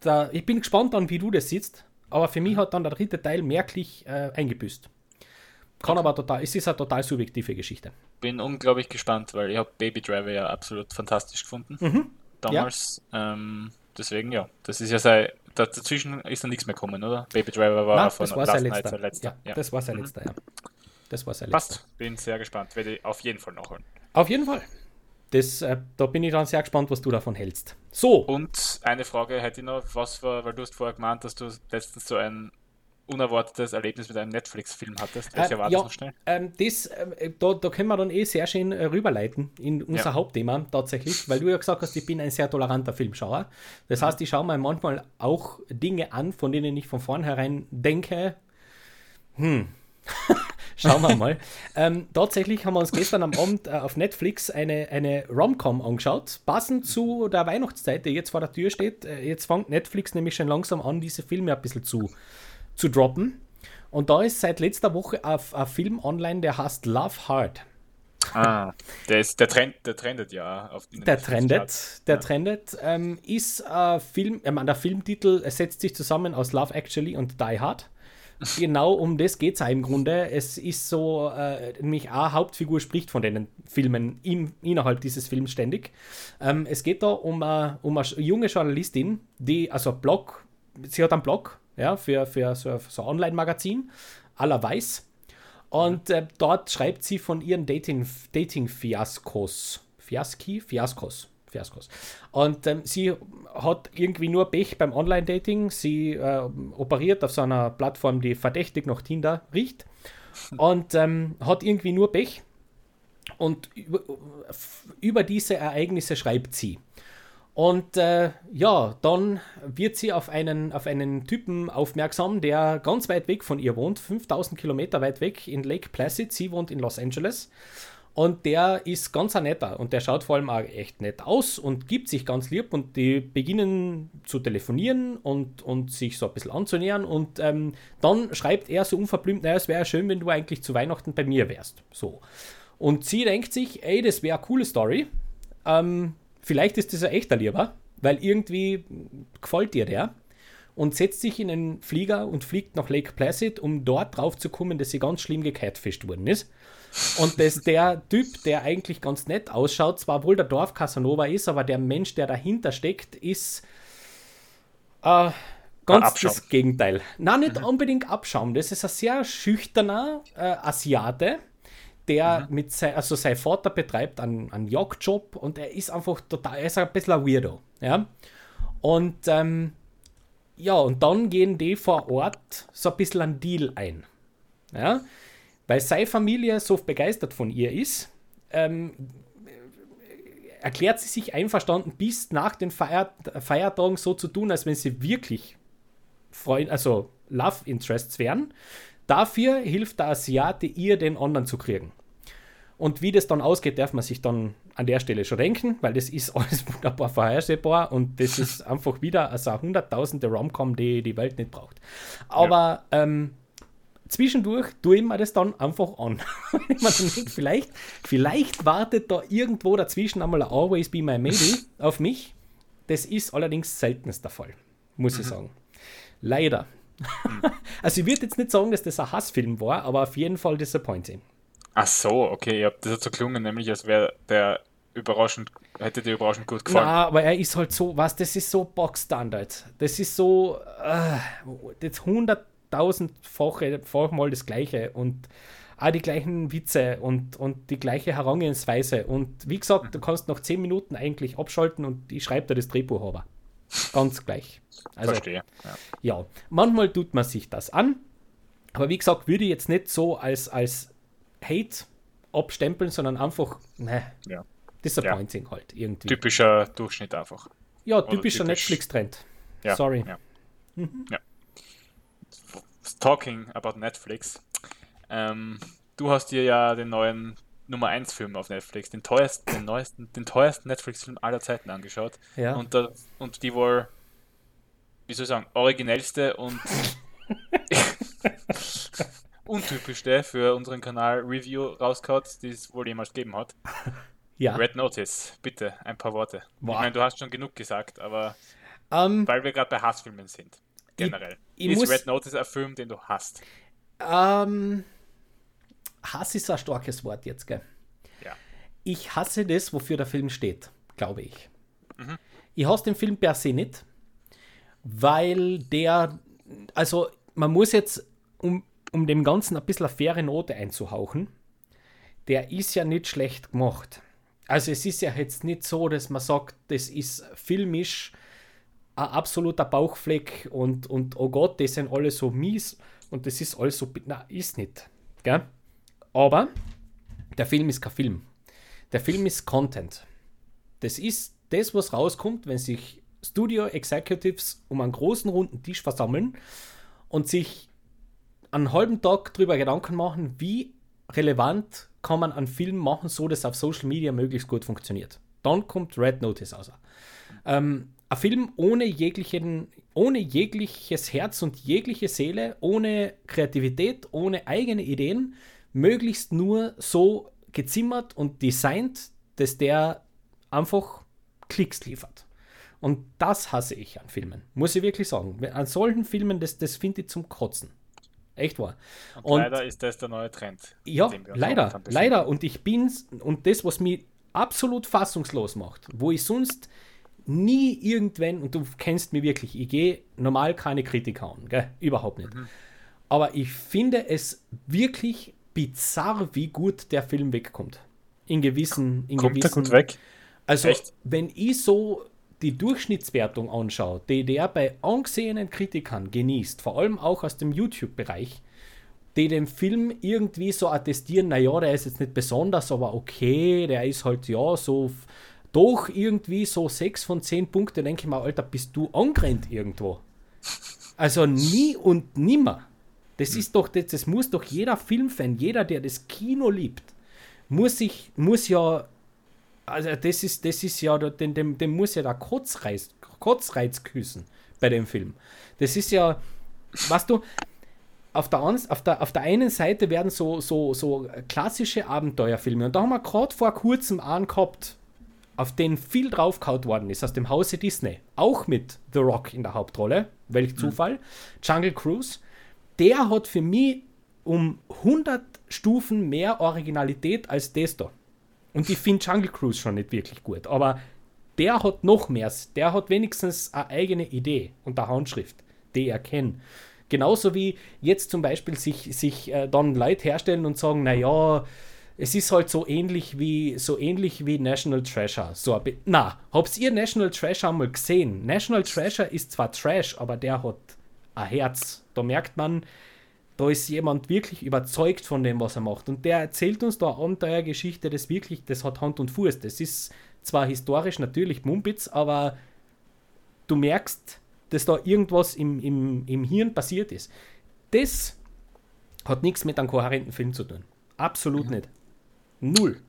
da, ich bin gespannt an, wie du das siehst. Aber für mich hat dann der dritte Teil merklich äh, eingebüßt. Kann aber total, es ist eine total subjektive Geschichte. Bin unglaublich gespannt, weil ich habe Baby Driver ja absolut fantastisch gefunden. Damals. Ähm, deswegen, ja. Das ist ja sei. da- Dazwischen ist dann nichts mehr kommen, oder? Baby Driver war Na, von das war sein letzter. sein letzter. Ja, Ja. das war sein letzter, ja. Das war sein letzter. Passt. Bin sehr gespannt. Werde ich auf jeden Fall nachholen. Auf jeden Fall. Das, äh, da bin ich dann sehr gespannt, was du davon hältst. So, Und eine Frage hätte ich noch, was war, weil du hast vorher gemeint, dass du letztens so ein unerwartetes Erlebnis mit einem Netflix-Film hattest. Welcher Äh, war ja, das noch schnell? Ähm, das, ähm, da, da können wir dann eh sehr schön äh, rüberleiten in unser Ja. Hauptthema tatsächlich, weil du ja gesagt hast, ich bin ein sehr toleranter Filmschauer. Das heißt, ich schaue mir manchmal auch Dinge an, von denen ich von vornherein denke, hm, schauen wir mal. ähm, tatsächlich haben wir uns gestern am Abend äh, auf Netflix eine, eine Rom-Com angeschaut, passend zu der Weihnachtszeit, die jetzt vor der Tür steht. Äh, jetzt fängt Netflix nämlich schon langsam an, diese Filme ein bisschen zu, zu droppen. Und da ist seit letzter Woche ein, ein Film online, der heißt Love Hard. Ah, der, ist, der, Trend, der trendet ja auf Der trendet, der trendet, ähm, ist ein Film, ich meine, der Filmtitel setzt sich zusammen aus Love Actually und Die Hard. Genau um das geht es im Grunde. Es ist so, äh, nämlich eine Hauptfigur spricht von den Filmen im, innerhalb dieses Films ständig. Ähm, es geht da um, äh, um eine junge Journalistin, die, also Blog, sie hat einen Blog ja, für, für so, so ein Online-Magazin, aller Weiß. Und äh, dort schreibt sie von ihren Dating- Dating-Fiaskos. Fiaski? Fiaskos. Fiaskos. Und ähm, sie hat irgendwie nur Pech beim Online-Dating. Sie äh, operiert auf so einer Plattform, die verdächtig nach Tinder riecht. Und ähm, hat irgendwie nur Pech. Und über, diese Ereignisse schreibt sie. Und äh, ja, dann wird sie auf einen, auf einen Typen aufmerksam, der ganz weit weg von ihr wohnt, 5000 Kilometer weit weg in Lake Placid. Sie wohnt in Los Angeles. Und der ist ganz ein netter und der schaut vor allem auch echt nett aus und gibt sich ganz lieb und die beginnen zu telefonieren und, und sich so ein bisschen anzunähern und ähm, dann schreibt er so unverblümt, naja, es wäre schön, wenn du eigentlich zu Weihnachten bei mir wärst. So. Und sie denkt sich, ey, das wäre eine coole Story. Ähm, vielleicht ist das ein echter Lieber, weil irgendwie gefällt dir der. Und setzt sich in einen Flieger und fliegt nach Lake Placid, um dort drauf zu kommen, dass sie ganz schlimm gecatfischt worden ist. Und dass der Typ, der eigentlich ganz nett ausschaut, zwar wohl der Dorf Casanova ist, aber der Mensch, der dahinter steckt, ist äh, ganz das Gegenteil. Nein, nicht mhm. unbedingt Abschaum. Das ist ein sehr schüchterner äh, Asiate, der mhm. mit sein, also sein Vater betreibt einen, einen Jagdjob und er ist einfach total, er ist ein bisschen ein Weirdo. Ja. Und ähm, ja, und dann gehen die vor Ort so ein bisschen einen Deal ein. Ja. Weil seine Familie so begeistert von ihr ist, ähm, erklärt sie sich einverstanden, bis nach den Feier Feiertagen so zu tun, als wenn sie wirklich Freund, also Love Interests wären. Dafür hilft der Asiate ihr, den anderen zu kriegen. Und wie das dann ausgeht, darf man sich dann an der Stelle schon denken, weil das ist alles wunderbar vorhersehbar und das ist einfach wieder also hunderttausende Romcom, die die Welt nicht braucht. Aber ja. ähm, zwischendurch tue ich mir das dann einfach an. denke, vielleicht, vielleicht wartet da irgendwo dazwischen einmal ein Always Be My Maybe auf mich. Das ist allerdings seltenst der Fall, muss mhm. ich sagen. Leider. Also ich würde jetzt nicht sagen, dass das ein Hassfilm war, aber auf jeden Fall disappointing. Ach so, okay, ja, das hat so gelungen, nämlich als wäre der überraschend, hätte dir überraschend gut gefallen. Ja, aber er ist halt so, was, das ist so Box-Standard. Das ist so, äh, das 100.000-fache mal das Gleiche und auch die gleichen Witze und, und die gleiche Herangehensweise. Und wie gesagt, du kannst nach 10 Minuten eigentlich abschalten und ich schreibe da das Drehbuch aber. Ganz gleich. Also, Verstehe. Ja. ja, manchmal tut man sich das an, aber wie gesagt, würde ich jetzt nicht so als, als Hate abstempeln, sondern einfach, ne, ja. disappointing ja. halt irgendwie. Typischer Durchschnitt einfach. Ja, typischer typisch. Netflix-Trend. Ja, Sorry. Ja. Mhm. ja. Talking about Netflix. Ähm, du hast dir ja den neuen Nummer 1 Film auf Netflix, den teuersten, den neuesten, den teuersten Netflix-Film aller Zeiten angeschaut. Ja. Und, da, und die wohl, wie soll ich sagen, originellste und untypischste für unseren Kanal Review rausgehauen, die es wohl jemals gegeben hat. Ja. Red Notice, bitte, ein paar Worte. Boah. Ich meine, du hast schon genug gesagt, aber um, weil wir gerade bei Hassfilmen sind, generell. Ich, ist muss, Red Notice ein Film, den du hast? Um, Hass ist ein starkes Wort jetzt, gell? Ja. Ich hasse das, wofür der Film steht, glaube ich. Mhm. Ich hasse den Film per se nicht, weil der, also man muss jetzt, um um dem Ganzen ein bisschen eine faire Note einzuhauchen, der ist ja nicht schlecht gemacht. Also es ist ja jetzt nicht so, dass man sagt, das ist filmisch ein absoluter Bauchfleck und, und oh Gott, die sind alle so mies und das ist alles so, na, ist nicht. Gell? Aber der Film ist kein Film. Der Film ist Content. Das ist das, was rauskommt, wenn sich Studio Executives um einen großen runden Tisch versammeln und sich einen halben Tag darüber Gedanken machen, wie relevant kann man einen Film machen, so dass auf Social Media möglichst gut funktioniert. Dann kommt Red Notice raus. Ähm, ein Film ohne, jeglichen, ohne jegliches Herz und jegliche Seele, ohne Kreativität, ohne eigene Ideen, möglichst nur so gezimmert und designt, dass der einfach Klicks liefert. Und das hasse ich an Filmen, muss ich wirklich sagen. An solchen Filmen, das, das finde ich zum Kotzen. Echt wahr. Und, und leider ist das der neue Trend. Ja, leider, leider. Und ich bin's, und das, was mich absolut fassungslos macht, wo ich sonst nie irgendwann, und du kennst mich wirklich, ich gehe normal keine Kritik hauen, gell? überhaupt nicht. Mhm. Aber ich finde es wirklich bizarr, wie gut der Film wegkommt. In gewissen. In Kommt gewissen, er gut weg? Also, Echt? wenn ich so die Durchschnittswertung anschaut, die der bei angesehenen Kritikern genießt, vor allem auch aus dem YouTube-Bereich, die den Film irgendwie so attestieren, naja, der ist jetzt nicht besonders, aber okay, der ist halt ja so doch irgendwie so sechs von zehn Punkte, denke ich mal, Alter, bist du angerannt irgendwo. Also nie und nimmer. Das ist doch, das, das muss doch jeder Filmfan, jeder, der das Kino liebt, muss sich, muss ja, also das ist, das ist ja, dem, dem, dem muss ja der Kotzreiz, Kotzreiz küssen bei dem Film. Das ist ja, weißt du, auf der, auf der, auf der einen Seite werden so, so, so klassische Abenteuerfilme, und da haben wir gerade vor kurzem einen gehabt, auf den viel draufgehauen worden ist, aus dem Hause Disney. Auch mit The Rock in der Hauptrolle. Welch mhm. Zufall. Mhm. Jungle Cruise. Der hat für mich um 100 Stufen mehr Originalität als da. Und ich finde Jungle Cruise schon nicht wirklich gut. Aber der hat noch mehr. Der hat wenigstens eine eigene Idee und eine Handschrift, die er kennt. Genauso wie jetzt zum Beispiel sich, sich äh, dann Leute herstellen und sagen, naja, es ist halt so ähnlich wie so ähnlich wie National Treasure. So Na, habt ihr National Treasure mal gesehen? National Treasure ist zwar Trash, aber der hat ein Herz. Da merkt man, da ist jemand wirklich überzeugt von dem, was er macht. Und der erzählt uns da eine Abenteuergeschichte, das wirklich, das hat Hand und Fuß. Das ist zwar historisch natürlich Mumpitz, aber du merkst, dass da irgendwas im, im, im Hirn passiert ist. Das hat nichts mit einem kohärenten Film zu tun. Absolut mhm. nicht. Null.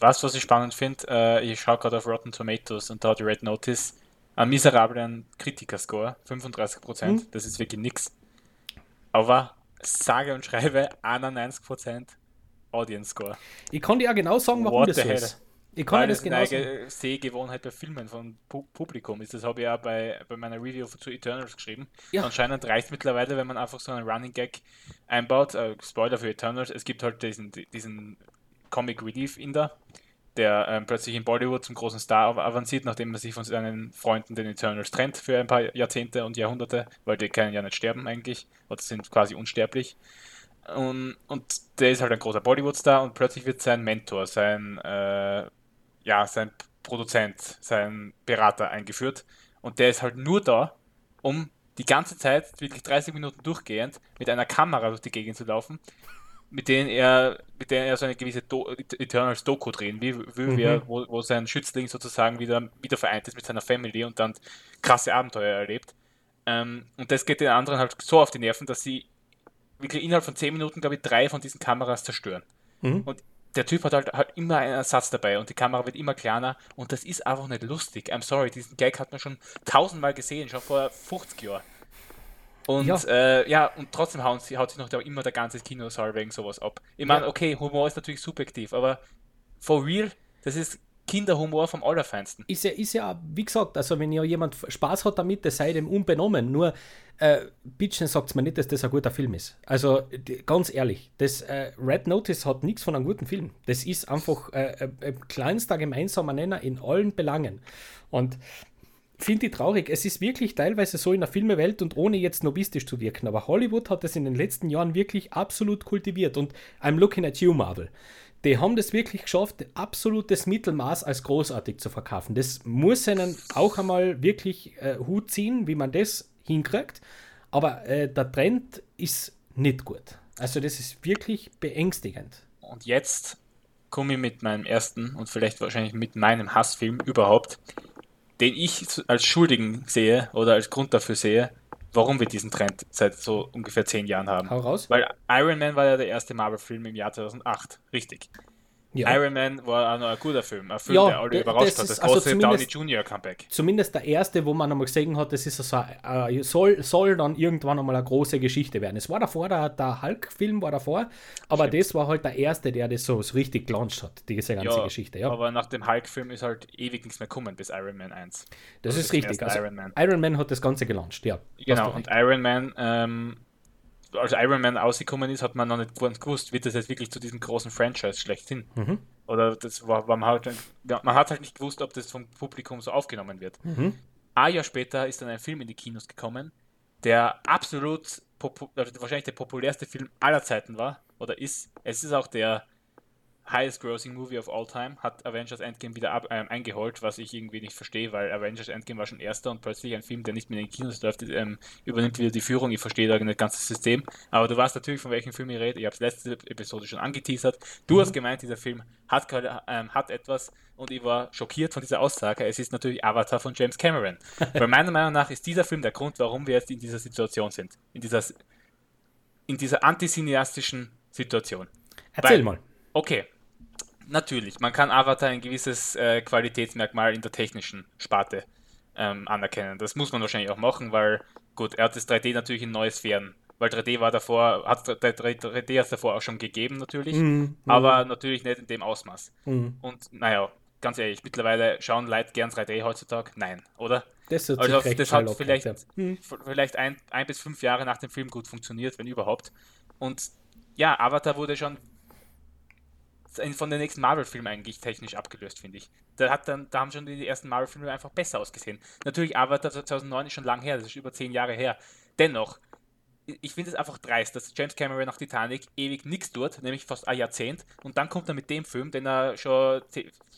Was, was ich spannend finde, äh, ich schaue gerade auf Rotten Tomatoes und da hat die Red Notice einen miserablen Kritikerscore, 35%, mhm. das ist wirklich nichts. Aber sage und schreibe 91% Audience Score. Ich kann dir ja genau sagen, warum What das so ist. Ich kann Weil das, das genau eine Sehgewohnheit bei Filmen von Pu Publikum ist. Das habe ich ja bei, bei meiner Review zu Eternals geschrieben. Ja. Anscheinend reicht mittlerweile, wenn man einfach so einen Running Gag einbaut. Äh, Spoiler für Eternals, es gibt halt diesen, diesen Comic Relief Inder, der ähm, plötzlich in Bollywood zum großen Star avanciert, nachdem er sich von seinen Freunden den Eternals trennt für ein paar Jahrzehnte und Jahrhunderte, weil die können ja nicht sterben eigentlich, oder sind quasi unsterblich. Und, und der ist halt ein großer Bollywood-Star und plötzlich wird sein Mentor, sein äh, ja, sein Produzent, sein Berater eingeführt. Und der ist halt nur da, um die ganze Zeit, wirklich 30 Minuten durchgehend, mit einer Kamera durch die Gegend zu laufen, mit denen er, mit denen er so eine gewisse Do Eternals Doku drehen wie, wie mhm. wir, wo, wo sein Schützling sozusagen wieder, wieder vereint ist mit seiner Family und dann krasse Abenteuer erlebt. Ähm, und das geht den anderen halt so auf die Nerven, dass sie wirklich innerhalb von 10 Minuten, glaube ich, drei von diesen Kameras zerstören. Mhm. Und der Typ hat halt, halt immer einen Ersatz dabei und die Kamera wird immer kleiner und das ist einfach nicht lustig. I'm sorry, diesen Gag hat man schon tausendmal gesehen, schon vor 50 Jahren. Und ja, äh, ja und trotzdem haut, haut sich noch der, immer der ganze Kinosaal wegen sowas ab. Ich meine, ja. okay, Humor ist natürlich subjektiv, aber for real, das ist Kinderhumor vom Allerfeinsten. Ist ja, ist ja, wie gesagt, also wenn ja jemand Spaß hat damit, das sei dem unbenommen. Nur, äh, bitte sagt mir nicht, dass das ein guter Film ist. Also ganz ehrlich, das äh, Red Notice hat nichts von einem guten Film. Das ist einfach äh, äh, kleinster gemeinsamer Nenner in allen Belangen. Und finde ich traurig. Es ist wirklich teilweise so in der Filmewelt und ohne jetzt nobistisch zu wirken, aber Hollywood hat das in den letzten Jahren wirklich absolut kultiviert und I'm looking at you, Marvel die haben das wirklich geschafft, absolutes Mittelmaß als großartig zu verkaufen. Das muss ihnen auch einmal wirklich äh, Hut ziehen, wie man das hinkriegt. Aber äh, der Trend ist nicht gut. Also das ist wirklich beängstigend. Und jetzt komme ich mit meinem ersten und vielleicht wahrscheinlich mit meinem Hassfilm überhaupt, den ich als Schuldigen sehe oder als Grund dafür sehe, warum wir diesen Trend seit so ungefähr zehn Jahren haben. Hau raus. Weil Iron Man war ja der erste Marvel-Film im Jahr 2008, richtig. Ja. Iron Man war auch noch ein guter Film, ein Film, ja, der alle überrascht hat. Das also große Downey Jr. Comeback. Zumindest der erste, wo man einmal gesehen hat, das ist so, äh, soll, soll dann irgendwann einmal eine große Geschichte werden. Es war davor, der, der Hulk-Film war davor, aber Stimmt. das war halt der erste, der das so, so richtig gelauncht hat, diese ganze ja, Geschichte. Ja. Aber nach dem Hulk-Film ist halt ewig nichts mehr kommen bis Iron Man 1. Das, das ist richtig. Also Iron, Man. Iron Man hat das Ganze gelauncht, ja. Genau, und Iron Man ähm, als Iron Man rausgekommen ist, hat man noch nicht gewusst, wird das jetzt wirklich zu diesem großen Franchise schlechthin. Mhm. Oder das war, war man, halt, man hat halt nicht gewusst, ob das vom Publikum so aufgenommen wird. Mhm. Ein Jahr später ist dann ein Film in die Kinos gekommen, der absolut also wahrscheinlich der populärste Film aller Zeiten war oder ist. Es ist auch der highest grossing movie of all time, hat Avengers Endgame wieder ab, ähm, eingeholt, was ich irgendwie nicht verstehe, weil Avengers Endgame war schon erster und plötzlich ein Film, der nicht mehr in den Kinos läuft, ähm, übernimmt wieder die Führung. Ich verstehe da nicht ganze System. Aber du weißt natürlich, von welchem Film ich rede. Ich habe es letzte Episode schon angeteasert. Du mhm. hast gemeint, dieser Film hat, ähm, hat etwas, und ich war schockiert von dieser Aussage. Es ist natürlich Avatar von James Cameron. Weil meiner Meinung nach ist dieser Film der Grund, warum wir jetzt in dieser Situation sind. In dieser, in dieser anticineastischen Situation. Erzähl Weil, mal. Okay, natürlich, man kann Avatar ein gewisses äh, Qualitätsmerkmal in der technischen Sparte ähm, anerkennen. Das muss man wahrscheinlich auch machen, weil, gut, er hat das 3D natürlich in neue Sphären weil 3D war davor, hat 3D hat davor auch schon gegeben natürlich, mhm. aber natürlich nicht in dem Ausmaß. Mhm. Und naja, ganz ehrlich, mittlerweile schauen Leute gern 3D heutzutage? Nein, oder? Das, also, das hat vielleicht, ja. Hm. vielleicht ein, ein bis fünf Jahre nach dem Film gut funktioniert, wenn überhaupt. Und ja, Avatar wurde schon von den nächsten Marvel-Filmen eigentlich technisch abgelöst, finde ich. Da, hat dann, da haben schon die ersten Marvel-Filme einfach besser ausgesehen. Natürlich, Avatar 2009 ist schon lang her, das ist über zehn Jahre her. Dennoch, ich finde es einfach dreist, dass James Cameron nach Titanic ewig nichts tut, nämlich fast ein Jahrzehnt, und dann kommt er mit dem Film, den er schon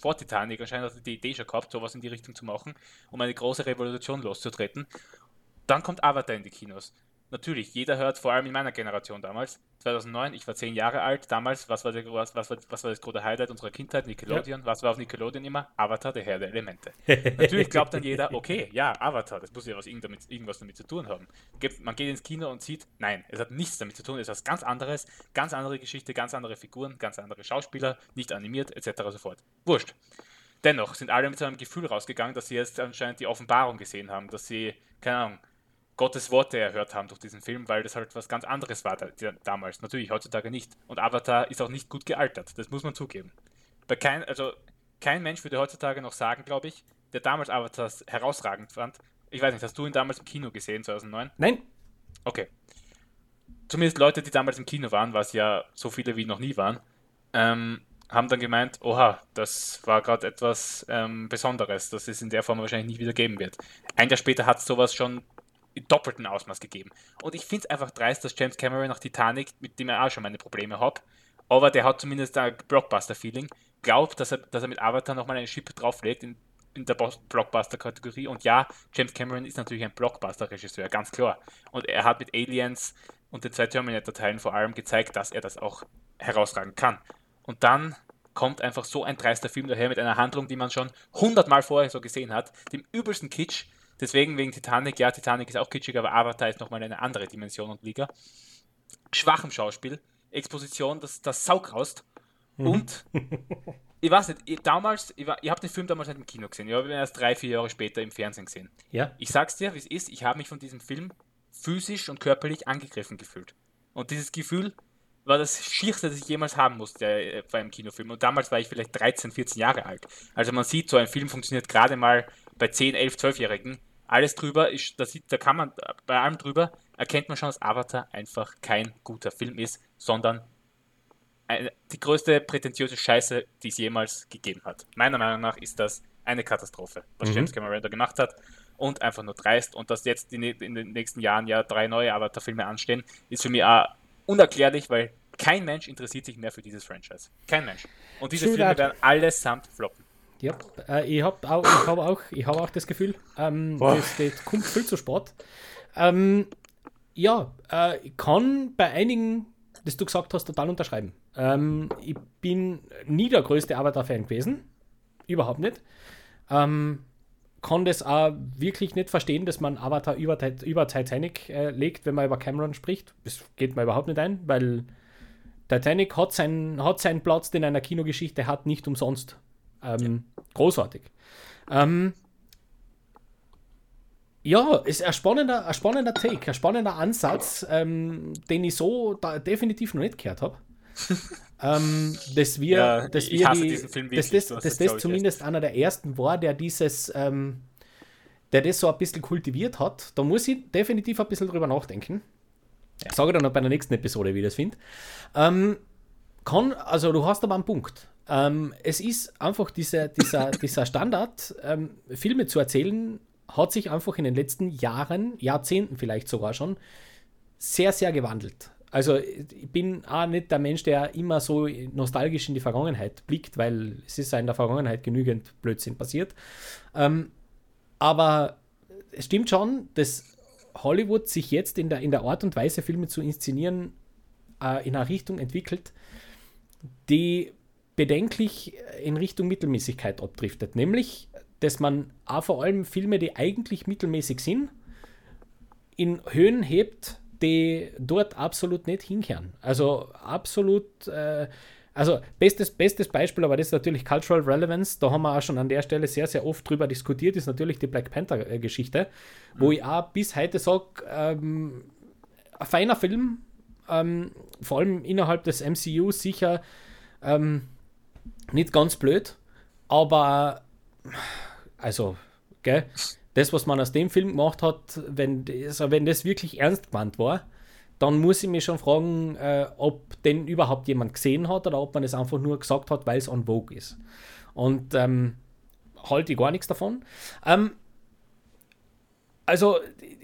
vor Titanic anscheinend hat die Idee schon gehabt, sowas in die Richtung zu machen, um eine große Revolution loszutreten. Dann kommt Avatar in die Kinos natürlich, jeder hört, vor allem in meiner Generation damals, 2009, ich war zehn Jahre alt, damals, was war, der, was, was, war, was war das große Highlight unserer Kindheit? Nickelodeon. Ja. Was war auf Nickelodeon immer? Avatar, der Herr der Elemente. natürlich glaubt dann jeder, okay, ja, Avatar, das muss ja was damit, irgendwas damit zu tun haben. Man geht ins Kino und sieht, nein, es hat nichts damit zu tun, es ist was ganz anderes, ganz andere Geschichte, ganz andere Figuren, ganz andere Schauspieler, nicht animiert, etc. sofort. Wurscht. Dennoch sind alle mit so einem Gefühl rausgegangen, dass sie jetzt anscheinend die Offenbarung gesehen haben, dass sie, keine Ahnung, Gottes Worte erhört haben durch diesen Film, weil das halt was ganz anderes war da, damals. Natürlich, heutzutage nicht. Und Avatar ist auch nicht gut gealtert, das muss man zugeben. Bei kein, also kein Mensch würde heutzutage noch sagen, glaube ich, der damals Avatar herausragend fand. Ich weiß nicht, hast du ihn damals im Kino gesehen, 2009? Nein. Okay. Zumindest Leute, die damals im Kino waren, was ja so viele wie noch nie waren, ähm, haben dann gemeint, oha, das war gerade etwas ähm, Besonderes, das es in der Form wahrscheinlich nie wieder geben wird. Ein Jahr später hat es sowas schon in doppelten Ausmaß gegeben. Und ich finde es einfach dreist, dass James Cameron nach Titanic, mit dem er auch schon meine Probleme hat, aber der hat zumindest ein Blockbuster-Feeling, glaubt, dass er, dass er mit Avatar nochmal eine Chip drauflegt in, in der Blockbuster-Kategorie. Und ja, James Cameron ist natürlich ein Blockbuster-Regisseur, ganz klar. Und er hat mit Aliens und den zwei Terminator-Teilen vor allem gezeigt, dass er das auch herausragen kann. Und dann kommt einfach so ein dreister Film daher mit einer Handlung, die man schon hundertmal vorher so gesehen hat, dem übelsten Kitsch, Deswegen wegen Titanic, ja, Titanic ist auch kitschig, aber Avatar ist nochmal eine andere Dimension und Liga. Schwachem Schauspiel, Exposition, das, das saugraust. Mhm. Und ich weiß nicht, ich, damals, ich, ich habe den Film damals nicht im Kino gesehen, ich habe ihn erst drei, vier Jahre später im Fernsehen gesehen. Ja. Ich sag's dir, wie es ist, ich habe mich von diesem Film physisch und körperlich angegriffen gefühlt. Und dieses Gefühl war das Schierste, das ich jemals haben musste äh, bei einem Kinofilm. Und damals war ich vielleicht 13, 14 Jahre alt. Also man sieht, so ein Film funktioniert gerade mal bei 10, 11, 12-Jährigen alles drüber ist, da, sieht, da kann man, bei allem drüber erkennt man schon, dass Avatar einfach kein guter Film ist, sondern die größte prätentiöse Scheiße, die es jemals gegeben hat. Meiner Meinung nach ist das eine Katastrophe, was mhm. James Cameron da gemacht hat und einfach nur dreist. Und dass jetzt in, in den nächsten Jahren ja drei neue Avatar-Filme anstehen, ist für mich auch unerklärlich, weil kein Mensch interessiert sich mehr für dieses Franchise. Kein Mensch. Und diese True Filme that. werden allesamt floppen. Ja, äh, ich habe auch, ich hab auch, hab auch das Gefühl, ähm, das, das, kommt viel zu spät. Ähm, ja, äh, ich kann bei einigen, das du gesagt hast, total unterschreiben. Ähm, ich bin nie der größte Avatar-Fan gewesen. Überhaupt nicht. Ähm, kann das auch wirklich nicht verstehen, dass man Avatar über, über Titanic äh, legt, wenn man über Cameron spricht. Das geht mir überhaupt nicht ein, weil Titanic hat, sein, hat seinen Platz, den einer Kinogeschichte hat, nicht umsonst. Ähm, ja. Großartig. Ähm, ja, ist ein spannender, ein spannender Take, ein spannender Ansatz, ähm, den ich so definitiv noch nicht gehört habe. ähm, dass wir, ja, dass wir die, dass das, dass das zumindest einer der ersten war, der dieses, ähm, der das so ein bisschen kultiviert hat. Da muss ich definitiv ein bisschen drüber nachdenken. Ja. Ich sage dann noch bei der nächsten Episode, wie ich das finde. Ähm, kann, also du hast aber einen Punkt. Ähm, es ist einfach dieser, dieser, dieser Standard, ähm, Filme zu erzählen, hat sich einfach in den letzten Jahren, Jahrzehnten vielleicht sogar schon, sehr, sehr gewandelt. Also ich bin auch nicht der Mensch, der immer so nostalgisch in die Vergangenheit blickt, weil es ist ja in der Vergangenheit genügend Blödsinn passiert. Ähm, aber es stimmt schon, dass Hollywood sich jetzt in der, in der Art und Weise, Filme zu inszenieren, äh, in eine Richtung entwickelt, die bedenklich in Richtung Mittelmäßigkeit abdriftet. Nämlich, dass man auch vor allem Filme, die eigentlich mittelmäßig sind, in Höhen hebt, die dort absolut nicht hinkehren. Also absolut, äh, also bestes, bestes Beispiel, aber das ist natürlich Cultural Relevance, da haben wir auch schon an der Stelle sehr, sehr oft drüber diskutiert, ist natürlich die Black Panther-Geschichte, wo ich auch bis heute sage, ähm, ein feiner Film, ähm, vor allem innerhalb des MCU sicher ähm, nicht ganz blöd, aber also, gell, das, was man aus dem Film gemacht hat, wenn, also wenn das wirklich ernst gemeint war, dann muss ich mich schon fragen, äh, ob denn überhaupt jemand gesehen hat oder ob man es einfach nur gesagt hat, weil es on Vogue ist. Und ähm, halte ich gar nichts davon. Ähm, also,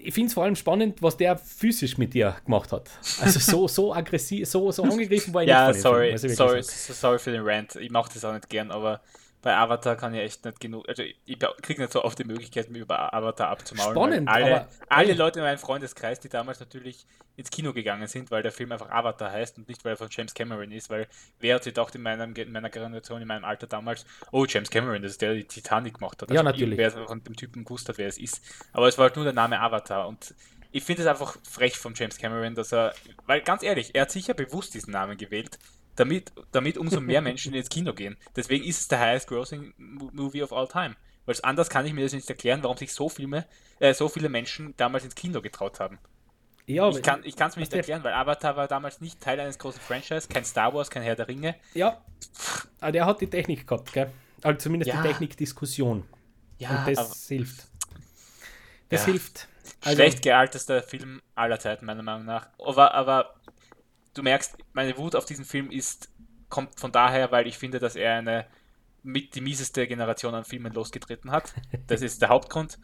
ich finde es vor allem spannend, was der physisch mit dir gemacht hat. Also so, so aggressiv, so, so angegriffen war ich ja, nicht. Ja, sorry, sorry, sorry für den Rant. Ich mache das auch nicht gern, aber bei Avatar kann ich echt nicht genug, also ich kriege nicht so oft die Möglichkeit, mich über Avatar abzumaulen. Spannend, alle, aber, alle Leute in meinem Freundeskreis, die damals natürlich ins Kino gegangen sind, weil der Film einfach Avatar heißt und nicht, weil er von James Cameron ist, weil wer hat sich gedacht in, meinem, in meiner Generation, in meinem Alter damals, oh, James Cameron, das ist der, der die Titanic gemacht hat. Also ja, natürlich. Wer von dem Typen gewusst hat, wer es ist. Aber es war halt nur der Name Avatar und ich finde es einfach frech von James Cameron, dass er, weil ganz ehrlich, er hat sicher bewusst diesen Namen gewählt, damit, damit umso mehr Menschen ins Kino gehen. Deswegen ist es der highest grossing movie of all time. Weil anders kann ich mir das nicht erklären, warum sich so viele, äh, so viele Menschen damals ins Kino getraut haben. Ja, ich kann es mir nicht erklären, weil Avatar war damals nicht Teil eines großen Franchise, kein Star Wars, kein Herr der Ringe. Ja, aber der hat die Technik gehabt, gell? Also zumindest ja. die Technikdiskussion. Ja, Und das aber, hilft. Das ja. hilft. Also, Schlecht gealtester Film aller Zeiten, meiner Meinung nach. Aber, aber du merkst, meine Wut auf diesen Film ist, kommt von daher, weil ich finde, dass er eine mit die mieseste Generation an Filmen losgetreten hat. Das ist der Hauptgrund.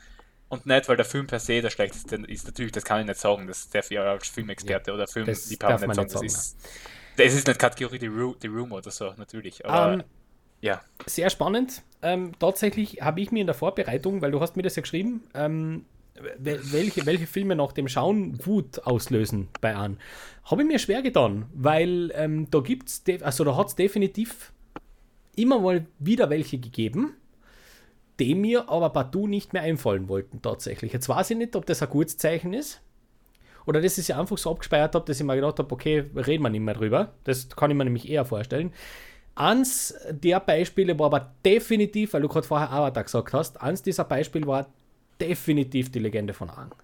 Und nicht, weil der Film per se der schlechteste ist. Natürlich, das kann ich nicht sagen. Das darf ich als Filmexperte ja, oder Filmliebhaber nicht. Nicht sagen. Das, ist, das ist nicht Kategorie The Room, The Room oder so, natürlich. Aber um, ähm, ja. Sehr spannend. Ähm, tatsächlich habe ich mir in der Vorbereitung, weil du hast mir das ja geschrieben, ähm, welche, welche Filme nach dem Schauen Wut auslösen bei an. Habe ich mir schwer getan, weil ähm, da gibt's, also da hat es definitiv immer mal wieder welche gegeben, die mir aber partout nicht mehr einfallen wollten tatsächlich. Jetzt weiß ich nicht, ob das ein gutes Zeichen ist oder dass ich sie einfach so abgespeichert habe, dass ich mir gedacht habe, okay, reden wir nicht mehr drüber. Das kann ich mir nämlich eher vorstellen. Eins der Beispiele war aber definitiv, weil du gerade vorher Avatar gesagt hast, eins dieser Beispiele war definitiv die Legende von Aang.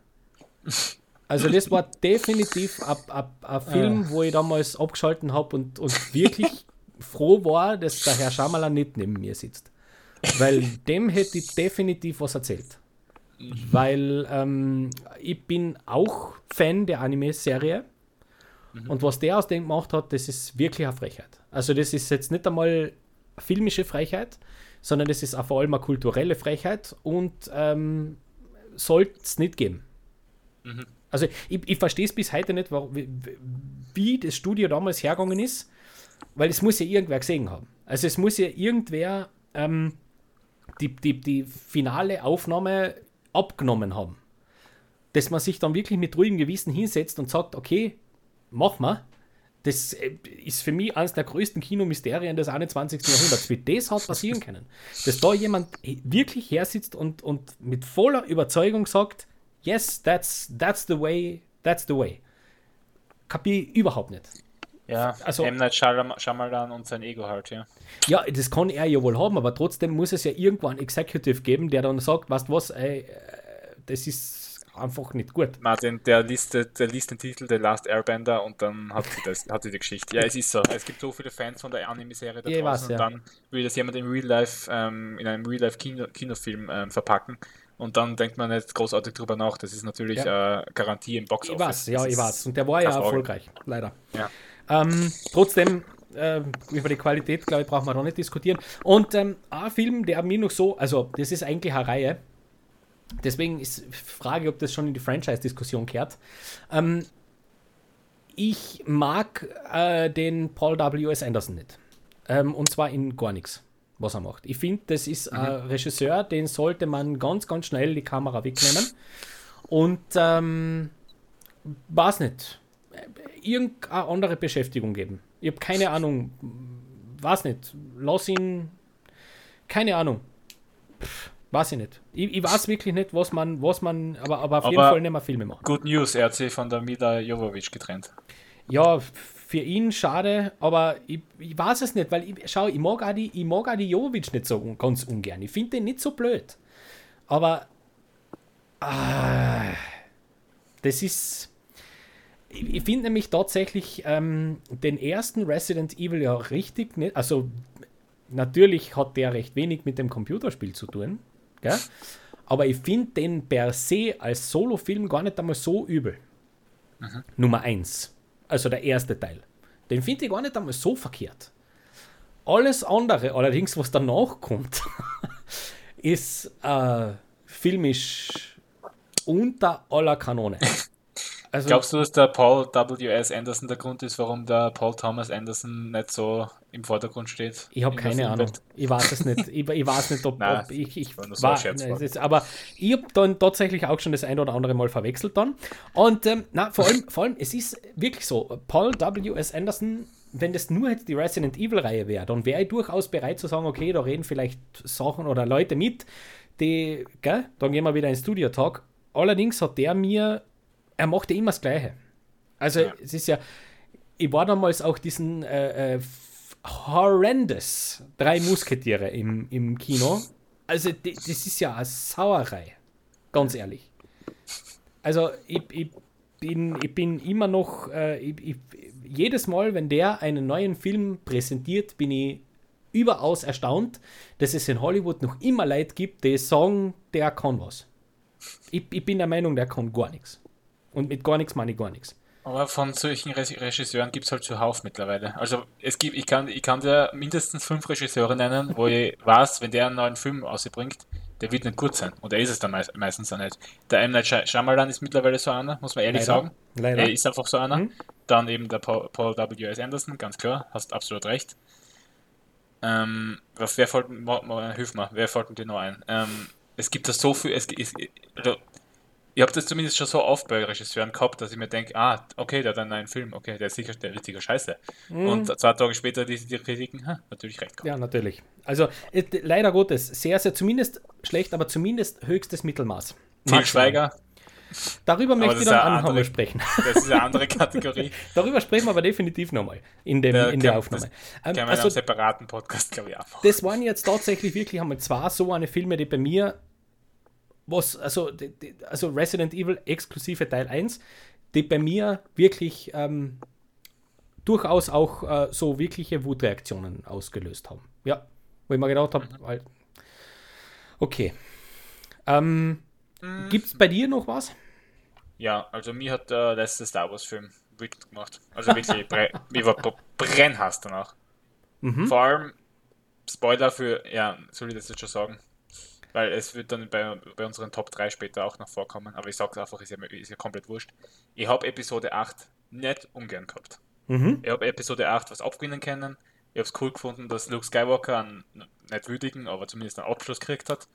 Also das war definitiv ein Film, ah. wo ich damals abgeschalten habe und, und wirklich froh war, dass der Herr Schamalan nicht neben mir sitzt. Weil dem hätte ich definitiv was erzählt. Weil ähm, ich bin auch Fan der Anime-Serie. Mhm. Und was der aus dem gemacht hat, das ist wirklich eine Frechheit. Also das ist jetzt nicht einmal filmische Frechheit, sondern das ist vor allem eine kulturelle Frechheit und ähm, sollte es nicht geben. Mhm. Also ich, ich verstehe es bis heute nicht, wie, wie das Studio damals hergegangen ist, weil es muss ja irgendwer gesehen haben. Also es muss ja irgendwer ähm, die, die, die finale Aufnahme abgenommen haben. Dass man sich dann wirklich mit ruhigem Gewissen hinsetzt und sagt, okay, mach mal. Das äh, ist für mich eines der größten Kinomysterien des 21. Jahrhunderts, wie das hat passieren können. Dass da jemand wirklich hersitzt und, und mit voller Überzeugung sagt, yes, that's, that's the way, that's the way. Kapier überhaupt nicht. Ja, also M. Night Shyamalan und sein Ego halt, ja. Ja, das kann er ja wohl haben, aber trotzdem muss es ja irgendwo einen Executive geben, der dann sagt, weißt was, ey, äh, das ist einfach nicht gut. Martin, der liest, der liest den Titel The Last Airbender und dann hat sie, das, hat sie die Geschichte. Ja, es ist so. Es gibt so viele Fans von der Anime-Serie da ja, draußen weiß, und dann will das jemand im Real Life, ähm, in einem Real Life -Kino Kinofilm ähm, verpacken. Und dann denkt man nicht großartig drüber nach. Das ist natürlich ja. äh, Garantie im Box Office. Ich weiß, ja, ich weiß. Und der war ja erfolgreich, leider. Ja. Ähm, trotzdem, äh, über die Qualität, glaube ich, brauchen wir noch nicht diskutieren. Und ähm, ein Film, der mir noch so, also das ist eigentlich eine Reihe, Deswegen ist die Frage, ob das schon in die Franchise-Diskussion kehrt. Ähm, ich mag äh, den Paul W.S. Anderson nicht. Ähm, und zwar in gar nichts, was er macht. Ich finde, das ist mhm. ein Regisseur, den sollte man ganz, ganz schnell die Kamera wegnehmen. Und ähm, weiß nicht, irgendeine andere Beschäftigung geben. Ich habe keine Ahnung, weiß nicht, lass ihn, keine Ahnung. Pff, weiß ich nicht. Ich, ich, weiß wirklich nicht, was man, was man, aber, aber auf aber jeden Fall nicht mehr Filme machen. Good News, er hat sich von der Mida Jovovic getrennt. Ja, für ihn schade, aber ich, ich weiß es nicht, weil ich, schau, ich mag auch die, ich mag auch die Jovovic nicht so ganz ungern. Ich finde den nicht so blöd. Aber ah, das ist. Ich, ich finde nämlich tatsächlich ähm, den ersten Resident Evil ja richtig nicht. Also, natürlich hat der recht wenig mit dem Computerspiel zu tun. Gell? Aber ich finde den per se als Solo-Film gar nicht einmal so übel. Mhm. Nummer 1. Also der erste Teil. Den finde ich gar nicht einmal so verkehrt. Alles andere, allerdings, was danach kommt, ist äh, filmisch unter aller Kanone. Also, Glaubst du, dass der Paul W.S. Anderson der Grund ist, warum der Paul Thomas Anderson nicht so im Vordergrund steht? Ich habe keine Ahnung. Ich weiß es nicht. Ich, ich weiß nicht, ob, Nein, ob ich, ich war, war nein, ist, aber ich habe dann tatsächlich auch schon das ein oder andere Mal verwechselt dann. Und ähm, na, vor allem, vor allem, es ist wirklich so, Paul W.S. Anderson wenn das nur jetzt die Resident Evil-Reihe wäre, dann wäre ich durchaus bereit zu sagen, okay, da reden vielleicht Sachen oder Leute mit, die, gell, dann gehen wir wieder ins Studio-Talk. Allerdings hat der mir er macht ja immer das Gleiche. Also ja. es ist ja, ich war damals auch diesen äh, äh, horrendous drei Musketiere im, im Kino. Also das ist ja eine Sauerei, ganz ehrlich. Also ich, ich, bin, ich bin immer noch, äh, ich, ich, jedes Mal, wenn der einen neuen Film präsentiert, bin ich überaus erstaunt, dass es in Hollywood noch immer Leute gibt, die sagen, der kann was. Ich, ich bin der Meinung, der kann gar nichts. Und mit gar nichts meine ich gar nichts. Aber von solchen Regisseuren gibt es halt zuhauf mittlerweile. Also es gibt, ich kann, ich kann dir mindestens fünf Regisseure nennen, wo ich weiß, wenn der einen neuen Film ausbringt, der wird nicht gut sein. Und er ist es dann meist, meistens auch nicht. Der M. Night Shyamalan ist mittlerweile so einer, muss man ehrlich Leider. sagen. Leider. Er ist einfach so einer. Mhm. Dann eben der Paul, Paul W.S. Anderson, ganz klar, hast absolut recht. Ähm, was, wer folgt, hilf mir, wer folgt dir noch ein? Ähm, es gibt da so viel, es, es, also ich habe das zumindest schon so oft bei Regisseuren gehabt, dass ich mir denke, ah, okay, der hat einen neuen Film, okay, der ist sicher der richtige Scheiße. Mhm. Und zwei Tage später die, die Kritiken, ha, natürlich recht gehabt. Ja, natürlich. Also leider Gottes, sehr, sehr, zumindest schlecht, aber zumindest höchstes Mittelmaß. Til Schweiger. Darüber möchte ich dann auch nochmal sprechen. Das ist eine andere Kategorie. Darüber sprechen wir aber definitiv nochmal in, dem, ja, in der Aufnahme. Das ähm, also, einem separaten Podcast, glaube ich, auch. Das waren jetzt tatsächlich wirklich einmal zwei so eine Filme, die bei mir was, also, also Resident Evil exklusive Teil 1, die bei mir wirklich ähm, durchaus auch äh, so wirkliche Wutreaktionen ausgelöst haben. Ja, wo ich mir gedacht habe, mhm. okay. Ähm, mhm. Gibt es bei dir noch was? Ja, also mir hat der letzte Star Wars Film wütend gemacht. Also wirklich, ich war brennhass danach. Mhm. Vor allem, Spoiler für, ja, soll ich das jetzt schon sagen? Weil es wird dann bei, bei unseren Top 3 später auch noch vorkommen, aber ich sage einfach, ist ja, ist ja komplett wurscht. Ich habe Episode 8 nicht ungern gehabt. Mhm. Ich habe Episode 8 was abgewinnen können. Ich habe es cool gefunden, dass Luke Skywalker einen nicht würdigen, aber zumindest einen Abschluss gekriegt hat.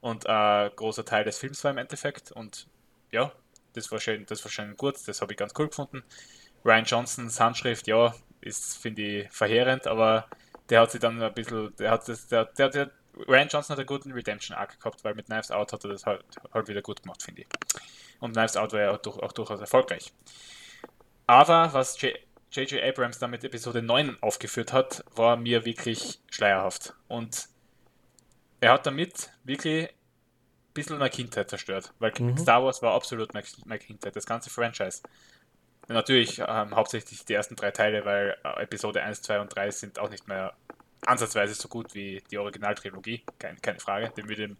Und ein großer Teil des Films war im Endeffekt. Und ja, das war schön, das war schön gut, das habe ich ganz cool gefunden. Ryan Johnsons Handschrift, ja, ist, finde ich, verheerend, aber der hat sich dann ein bisschen, der hat das, der, der, der, Ryan Johnson hat einen guten Redemption-Arc gehabt, weil mit Knives Out hat er das halt, halt wieder gut gemacht, finde ich. Und Knives Out war ja auch, durch, auch durchaus erfolgreich. Aber was J.J. Abrams damit Episode 9 aufgeführt hat, war mir wirklich schleierhaft. Und er hat damit wirklich ein bisschen meine Kindheit zerstört, weil mhm. Star Wars war absolut meine Kindheit, das ganze Franchise. Natürlich ähm, hauptsächlich die ersten drei Teile, weil äh, Episode 1, 2 und 3 sind auch nicht mehr ansatzweise so gut wie die Originaltrilogie, keine, keine Frage. Dem würde,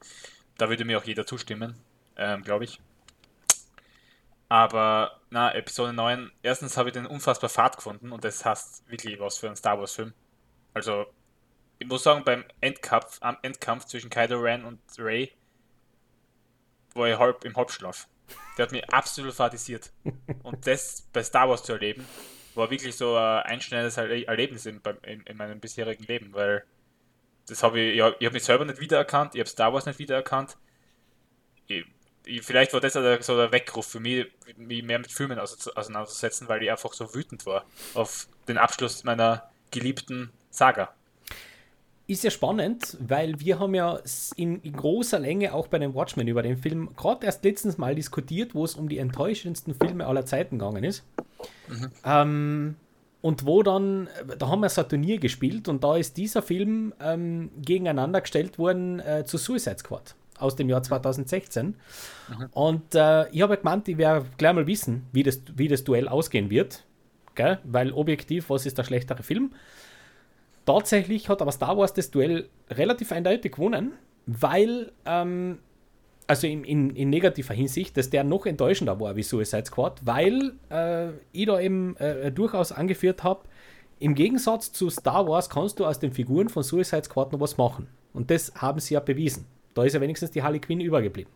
da würde mir auch jeder zustimmen, ähm, glaube ich. Aber, na, Episode 9, erstens habe ich den unfassbar fad gefunden und das heißt wirklich was für einen Star Wars-Film. Also, ich muss sagen, beim Endkampf, am Endkampf zwischen Kylo Ren und Rey war ich halb im Halbschlaf. Der hat mich absolut fadisiert. Und das bei Star Wars zu erleben, war wirklich so ein einschneidendes Erlebnis in, in, in meinem bisherigen Leben, weil das habe ich, ich habe mich selber nicht wiedererkannt, ich habe Star Wars nicht wiedererkannt. Ich, ich, vielleicht war das so der Weckruf für mich, mich mehr mit Filmen auseinanderzusetzen, weil ich einfach so wütend war auf den Abschluss meiner geliebten Saga. Ist ja spannend, weil wir haben ja in, in, großer Länge auch bei den Watchmen über den Film gerade erst letztens mal diskutiert, wo es um die enttäuschendsten Filme aller Zeiten gegangen ist. Mhm. Ähm, und wo dann, da haben wir so ein Turnier gespielt und da ist dieser Film ähm, gegeneinander gestellt worden äh, zu Suicide Squad aus dem Jahr 2016. Mhm. Und äh, ich habe gemeint, ich werde gleich mal wissen, wie das, wie das Duell ausgehen wird. Gell? Weil objektiv, was ist der schlechtere Film? Tatsächlich hat aber Star Wars das Duell relativ eindeutig gewonnen, weil, ähm, also in, in, in, negativer Hinsicht, dass der noch enttäuschender war wie Suicide Squad, weil äh, ich da eben äh, durchaus angeführt habe, im Gegensatz zu Star Wars kannst du aus den Figuren von Suicide Squad noch was machen. Und das haben sie ja bewiesen. Da ist ja wenigstens die Harley Quinn übergeblieben.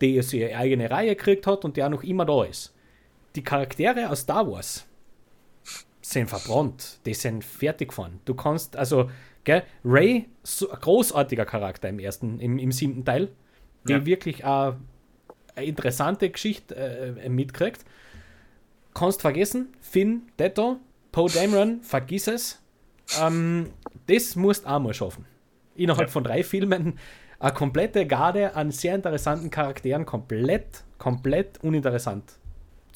Die ihre eigene Reihe gekriegt hat und der noch immer da ist. Die Charaktere aus Star Wars sind verbrannt. Die sind fertig gefahren. Du kannst, also, gell, Ray, so großartiger Charakter im ersten, im, im siebten Teil, die ja. wirklich eine, eine interessante Geschichte äh, mitkriegt. Kannst vergessen, Finn, Detto, Poe Dameron, vergiss es. Ähm, das musst du auch mal schaffen. Innerhalb ja. von drei Filmen eine komplette Garde an sehr interessanten Charakteren komplett, komplett uninteressant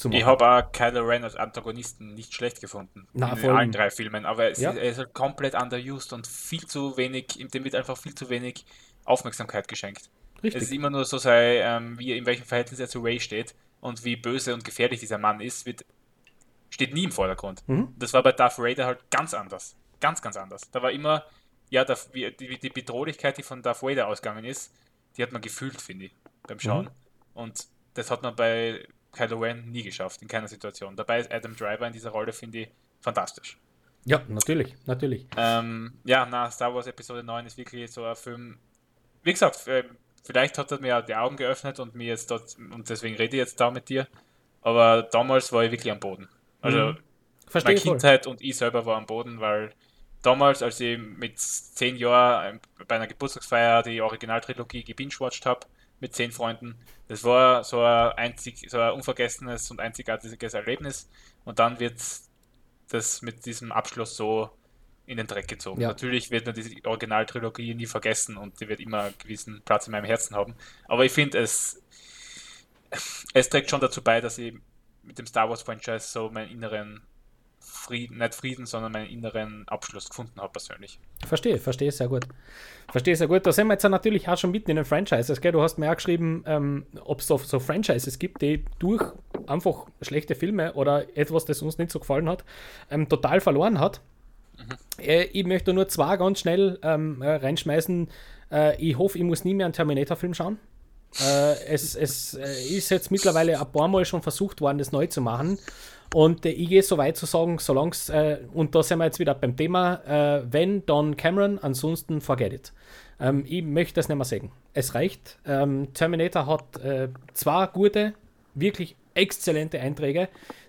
zu machen. Ich habe auch Kylo Ren als Antagonisten nicht schlecht gefunden. Na, in allen drei Filmen, aber ja. ist, er ist halt komplett underused und viel zu wenig, dem wird einfach viel zu wenig Aufmerksamkeit geschenkt. Richtig. Es ist immer nur so sei, ähm, wie in welchem Verhältnis er zu Ray steht und wie böse und gefährlich dieser Mann ist, wird, steht nie im Vordergrund. Mhm. Das war bei Darth Vader halt ganz anders. Ganz, ganz anders. Da war immer, ja, die, die, die Bedrohlichkeit, die von Darth Vader ausgegangen ist, die hat man gefühlt, finde ich, beim Schauen. Mhm. Und das hat man bei Kylo Ren nie geschafft, in keiner Situation. Dabei ist Adam Driver in dieser Rolle, finde ich, fantastisch. Ja, natürlich, natürlich. Ähm, ja, na, Star Wars Episode 9 ist wirklich so ein Film. Wie gesagt, äh, vielleicht hat er mir die Augen geöffnet und mir jetzt dort, und deswegen rede ich jetzt da mit dir. Aber damals war ich wirklich am Boden. Also mhm. Meine Kindheit voll. und ich selber war am Boden, weil damals, als ich mit zehn Jahren bei einer Geburtstagsfeier die Originaltrilogie gebingewatcht habe, mit zehn Freunden. Das war so ein, einzig, so ein unvergessenes und einzigartiges Erlebnis. Und dann wird das mit diesem Abschluss so in den Dreck gezogen. Ja. Natürlich wird man diese Originaltrilogie nie vergessen und die wird immer einen gewissen Platz in meinem Herzen haben. Aber ich finde, es, es trägt schon dazu bei, dass ich mit dem Star Wars Franchise so meinen inneren Frieden, nicht Frieden, sondern meinen inneren Abschluss gefunden habe persönlich. Verstehe, verstehe sehr gut. Verstehe sehr gut. Da sind wir jetzt natürlich auch schon mitten in den Franchises. Gell? Du hast mir auch geschrieben, ähm, ob es so, so, Franchises gibt, die durch einfach schlechte Filme oder etwas, das uns nicht so gefallen hat, ähm, total verloren hat. Mhm. Äh, ich möchte nur zwei ganz schnell ähm, äh, reinschmeißen. Äh, ich hoffe, ich muss nie mehr einen Terminator-Film schauen. Äh, es, es äh, ist jetzt mittlerweile ein paar Mal schon versucht worden, das neu zu machen. Und äh, ich gehe so weit zu sagen, solange es, äh, und da sind wir jetzt wieder beim Thema, äh, wenn, dann Cameron, ansonsten forget it. Ähm, ich möchte das nicht mehr sagen. Es reicht. Ähm, Terminator hat äh, zwei gute, wirklich exzellente Einträge.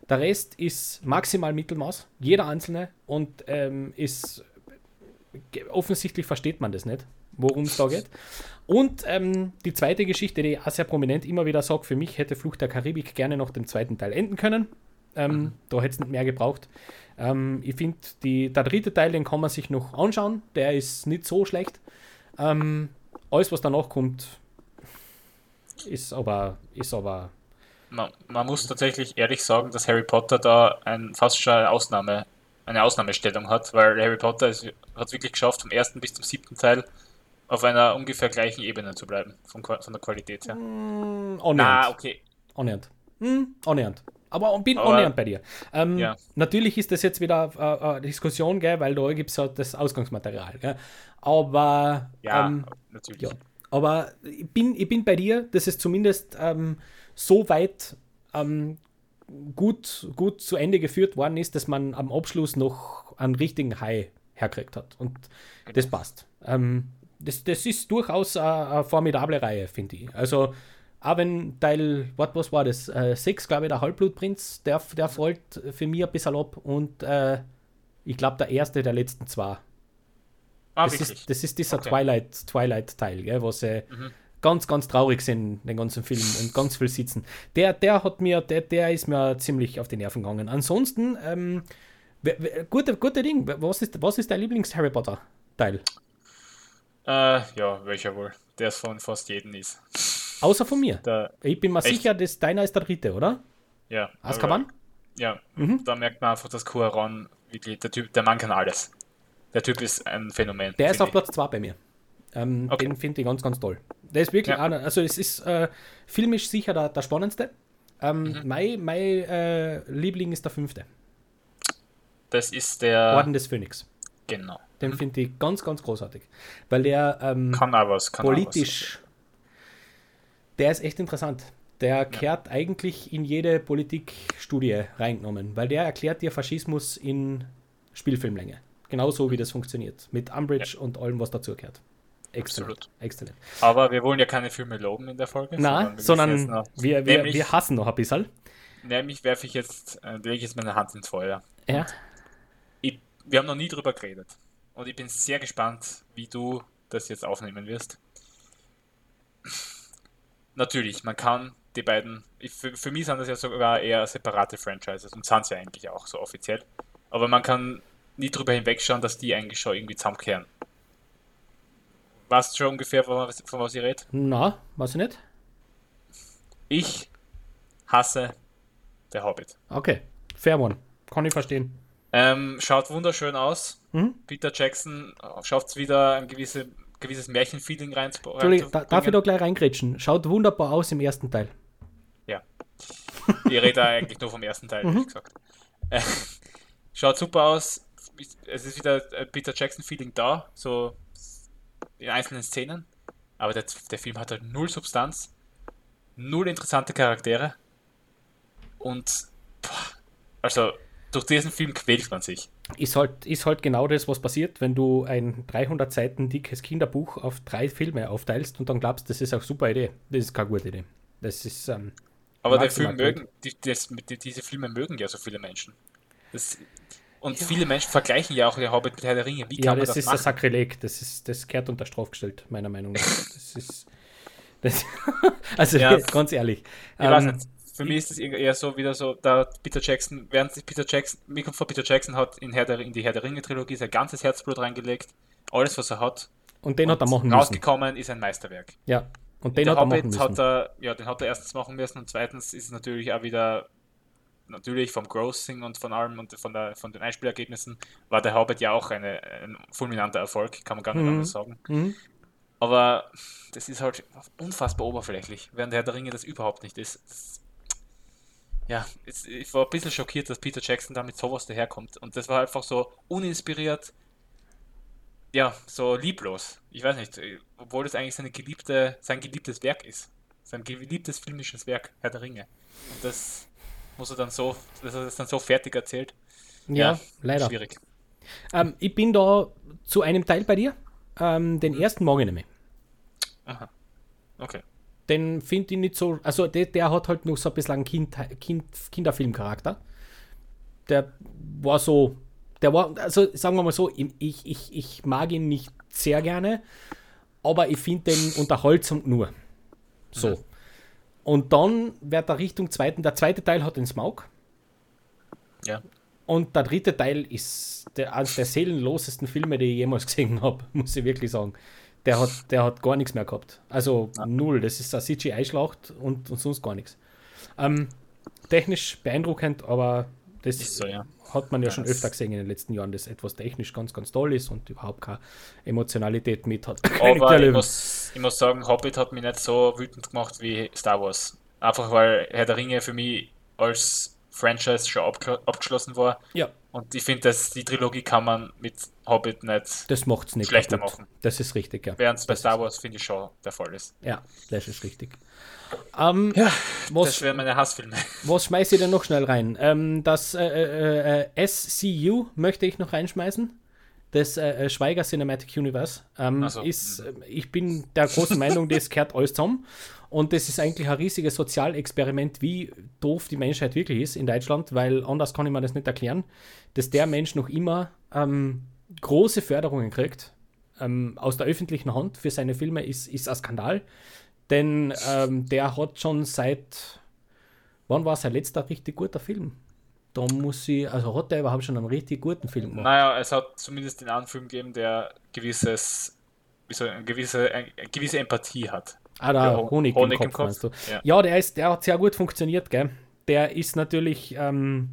Der Rest ist maximal Mittelmaß, jeder einzelne, und ähm, ist offensichtlich versteht man das nicht, worum es da geht. Und ähm, die zweite Geschichte, die ich auch sehr prominent immer wieder sage, für mich hätte Flucht der Karibik gerne noch den zweiten Teil enden können. Ähm, mhm. Da hätte es nicht mehr gebraucht. Ähm, ich finde, der dritte Teil, den kann man sich noch anschauen. Der ist nicht so schlecht. Ähm, alles, was danach kommt, ist aber, ist aber. Man, man, muss tatsächlich ehrlich sagen, dass Harry Potter da ein, fast schon eine Ausnahme, eine Ausnahmestellung hat, weil Harry Potter hat es wirklich geschafft, vom ersten bis zum siebten Teil auf einer ungefähr gleichen Ebene zu bleiben, von, von der Qualität her. Mm, annähernd. Ah, okay. Annähernd. Mm, annähernd. Aber bin Aber, annähernd bei dir. Ähm, ja. Natürlich ist das jetzt wieder äh, eine Diskussion, gell, weil da gibt es halt das Ausgangsmaterial. Gell. Aber ja, ähm, natürlich. Ja. Aber ich bin, ich bin bei dir, dass es zumindest ähm, so weit ähm, gut, gut zu Ende geführt worden ist, dass man am Abschluss noch einen richtigen High herkriegt hat. Und genau. das passt. Ähm, das, das ist durchaus eine, formidable Reihe, finde ich. Also, auch wenn Teil, was, was war das? Äh, 6, glaube ich, der Halbblutprinz, der, der folgt für mich ein bisschen ab und äh, ich glaube, der erste der letzten zwei. Ah, das, ist, das ist dieser okay. Twilight, Twilight-Teil, gell, wo sie mhm. ganz, ganz traurig sind, den ganzen Film und ganz viel sitzen. Der, der hat mir, der, der ist mir ziemlich auf die Nerven gegangen. Ansonsten, ähm, gute, gute Ding, was ist, was ist dein Lieblings-Harry Potter-Teil? Äh, ja, welcher wohl? Der es von fast jedem ist. Außer von mir. Der, Ich bin mir Echt? sicher, dass deiner ist der dritte, oder? ja. Azkaban? aber- Ja, Mhm. da merkt man einfach, dass Cuaron wirklich, der Typ, der Mann kann alles. Der Typ ist ein Phänomen. Der ist auf Platz 2 bei mir. Ähm, Okay. Den finde ich ganz, ganz toll. Der ist wirklich Ja. einer, also es ist äh, filmisch sicher der, der spannendste. Ähm, Mhm. Mein, mein äh, Liebling ist der fünfte. Das ist der. Orden des Phönix. Genau. Den finde ich ganz, ganz großartig. Weil der ähm, Kann auch was. Kann politisch, der ist echt interessant. Der kehrt eigentlich in jede Politikstudie reingenommen, weil der erklärt dir Faschismus in Spielfilmlänge. Genauso wie das funktioniert. Mit Umbridge und allem, was dazugehört. Exzellent. Was. Aber wir wollen ja keine Filme loben in der Folge. Jetzt sondern noch- wir, wir, nämlich- wir hassen noch ein bisschen. Nämlich werfe ich jetzt, äh, lege ich jetzt meine Hand ins Feuer. Ja. Ich, wir haben noch nie drüber geredet. Und ich bin sehr gespannt, wie du das jetzt aufnehmen wirst. Natürlich, man kann die beiden, ich, für, für mich sind das ja sogar eher separate Franchises und sind sie ja eigentlich auch so offiziell. Aber man kann nie drüber hinwegschauen, dass die eigentlich schon irgendwie zusammenkehren. Weißt du schon ungefähr, von was, von was ich rede? Na, weiß ich nicht. Ich hasse der Hobbit. Okay, fair one. Kann ich verstehen. Ähm, schaut wunderschön aus. Mhm. Peter Jackson schafft es wieder, ein gewisse, gewisses Märchenfeeling rein Entschuldigung, da, darf ich da gleich reingrätschen? Schaut wunderbar aus im ersten Teil. Ja. Ich rede da eigentlich nur vom ersten Teil, wie gesagt. Äh, schaut super aus. Es ist wieder ein Peter Jackson-Feeling da, so in einzelnen Szenen. Aber der, der Film hat halt null Substanz, null interessante Charaktere. Und, boah, also, durch diesen Film quält man sich. Ist halt, ist halt genau das, was passiert, wenn du ein 300 Seiten dickes Kinderbuch auf drei Filme aufteilst und dann glaubst, das ist eine super Idee. Das ist keine gute Idee. Das ist, ähm, Aber der Film mögen, die, das, die, diese Filme mögen ja so viele Menschen. Das, und viele Menschen vergleichen ja auch der Hobbit mit Herr der Ringe. Wie ja, kann man das, das, ist ein machen? Sakrileg. Das, ist, das kehrt unter Strafgestellt, meiner Meinung nach. Das ist. Das, also, Ja. ganz ehrlich. Ich weiß Ähm, nicht. Für mich ist es eher so wieder so, da Peter Jackson, während sich Peter Jackson, Mikro von Peter Jackson hat in, Herr der, in die Herr der Ringe Trilogie sein ganzes Herzblut reingelegt. Alles, was er hat. und den hat er Und machen müssen. Rausgekommen ist ein Meisterwerk. Ja, und den hat er machen müssen. hat er, ja, den hat er erstens machen müssen und zweitens ist es natürlich auch wieder, natürlich vom Grossing und von allem und von, der, von den Einspielergebnissen war der Hobbit ja auch eine, ein fulminanter Erfolg, kann man gar nicht Mhm. anders sagen. Mhm. Aber das ist halt unfassbar oberflächlich, während der Herr der Ringe das überhaupt nicht ist. Das, ja, ich war ein bisschen schockiert, dass Peter Jackson da mit sowas daherkommt. Und das war einfach so uninspiriert, ja, so lieblos. Ich weiß nicht, obwohl das eigentlich seine geliebte, sein geliebtes Werk ist. Sein geliebtes filmisches Werk, Herr der Ringe. Und das muss er dann so, dass er das dann so fertig erzählt. Ja, leider. Schwierig. Ähm, ich bin da zu einem Teil bei dir. Ähm, den ersten mag ich nicht mehr. Aha. Okay. Den finde ich nicht so. Also, der, der hat halt noch so ein bisschen einen kind, kind, Kinderfilmcharakter. Der war so. Der war, also sagen wir mal so, ich, ich, ich mag ihn nicht sehr gerne, aber ich finde den unterhaltsam nur. So. Mhm. Und dann wird der Richtung zweiten. Der zweite Teil hat den Smaug. Ja. Und der dritte Teil ist der, eines der seelenlosesten Filme, die ich jemals gesehen habe, muss ich wirklich sagen. Der hat, der hat gar nichts mehr gehabt. Also null. Das ist eine CGI-Schlacht und, und sonst gar nichts. Ähm, technisch beeindruckend, aber das so, ja. hat man ja schon Das- öfter gesehen in den letzten Jahren, dass etwas technisch ganz, ganz toll ist und überhaupt keine Emotionalität mit hat. Aber ich muss, ich muss sagen, Hobbit hat mich nicht so wütend gemacht wie Star Wars. Einfach weil Herr der Ringe für mich als Franchise schon abge abgeschlossen war. Ja, Und ich finde, dass die Trilogie kann man mit Hobbit nicht, das macht es nicht Schlechter kaputt. machen. Das ist richtig, ja. während es bei Star Wars, finde ich, schon der Fall ist. Ja, das ist richtig. Ähm, Ja, was, das wären meine Hassfilme. Was schmeiße ich denn noch schnell rein? Ähm, das äh, äh, äh, SCU möchte ich noch reinschmeißen. Das äh, äh, Schweiger Cinematic Universe. Ähm, so. ist, äh, ich bin der großen Meinung, das kehrt alles zusammen. Und das ist eigentlich ein riesiges Sozialexperiment, wie doof die Menschheit wirklich ist in Deutschland, weil anders kann ich mir das nicht erklären, dass der Mensch noch immer ähm, große Förderungen kriegt ähm, aus der öffentlichen Hand für seine Filme, ist, ist ein Skandal. Denn ähm, der hat schon seit Wann war sein letzter richtig guter Film? Da muss ich, also hat der überhaupt schon einen richtig guten Film gemacht? Naja, es hat zumindest den einen Film gegeben, der gewisses so eine, gewisse, eine gewisse Empathie hat. Ah, da Honig, Honig, im Kopf, Kopf. meinst du? Ja. ja, der, ist, der hat sehr gut funktioniert, gell? Der ist natürlich. Ähm,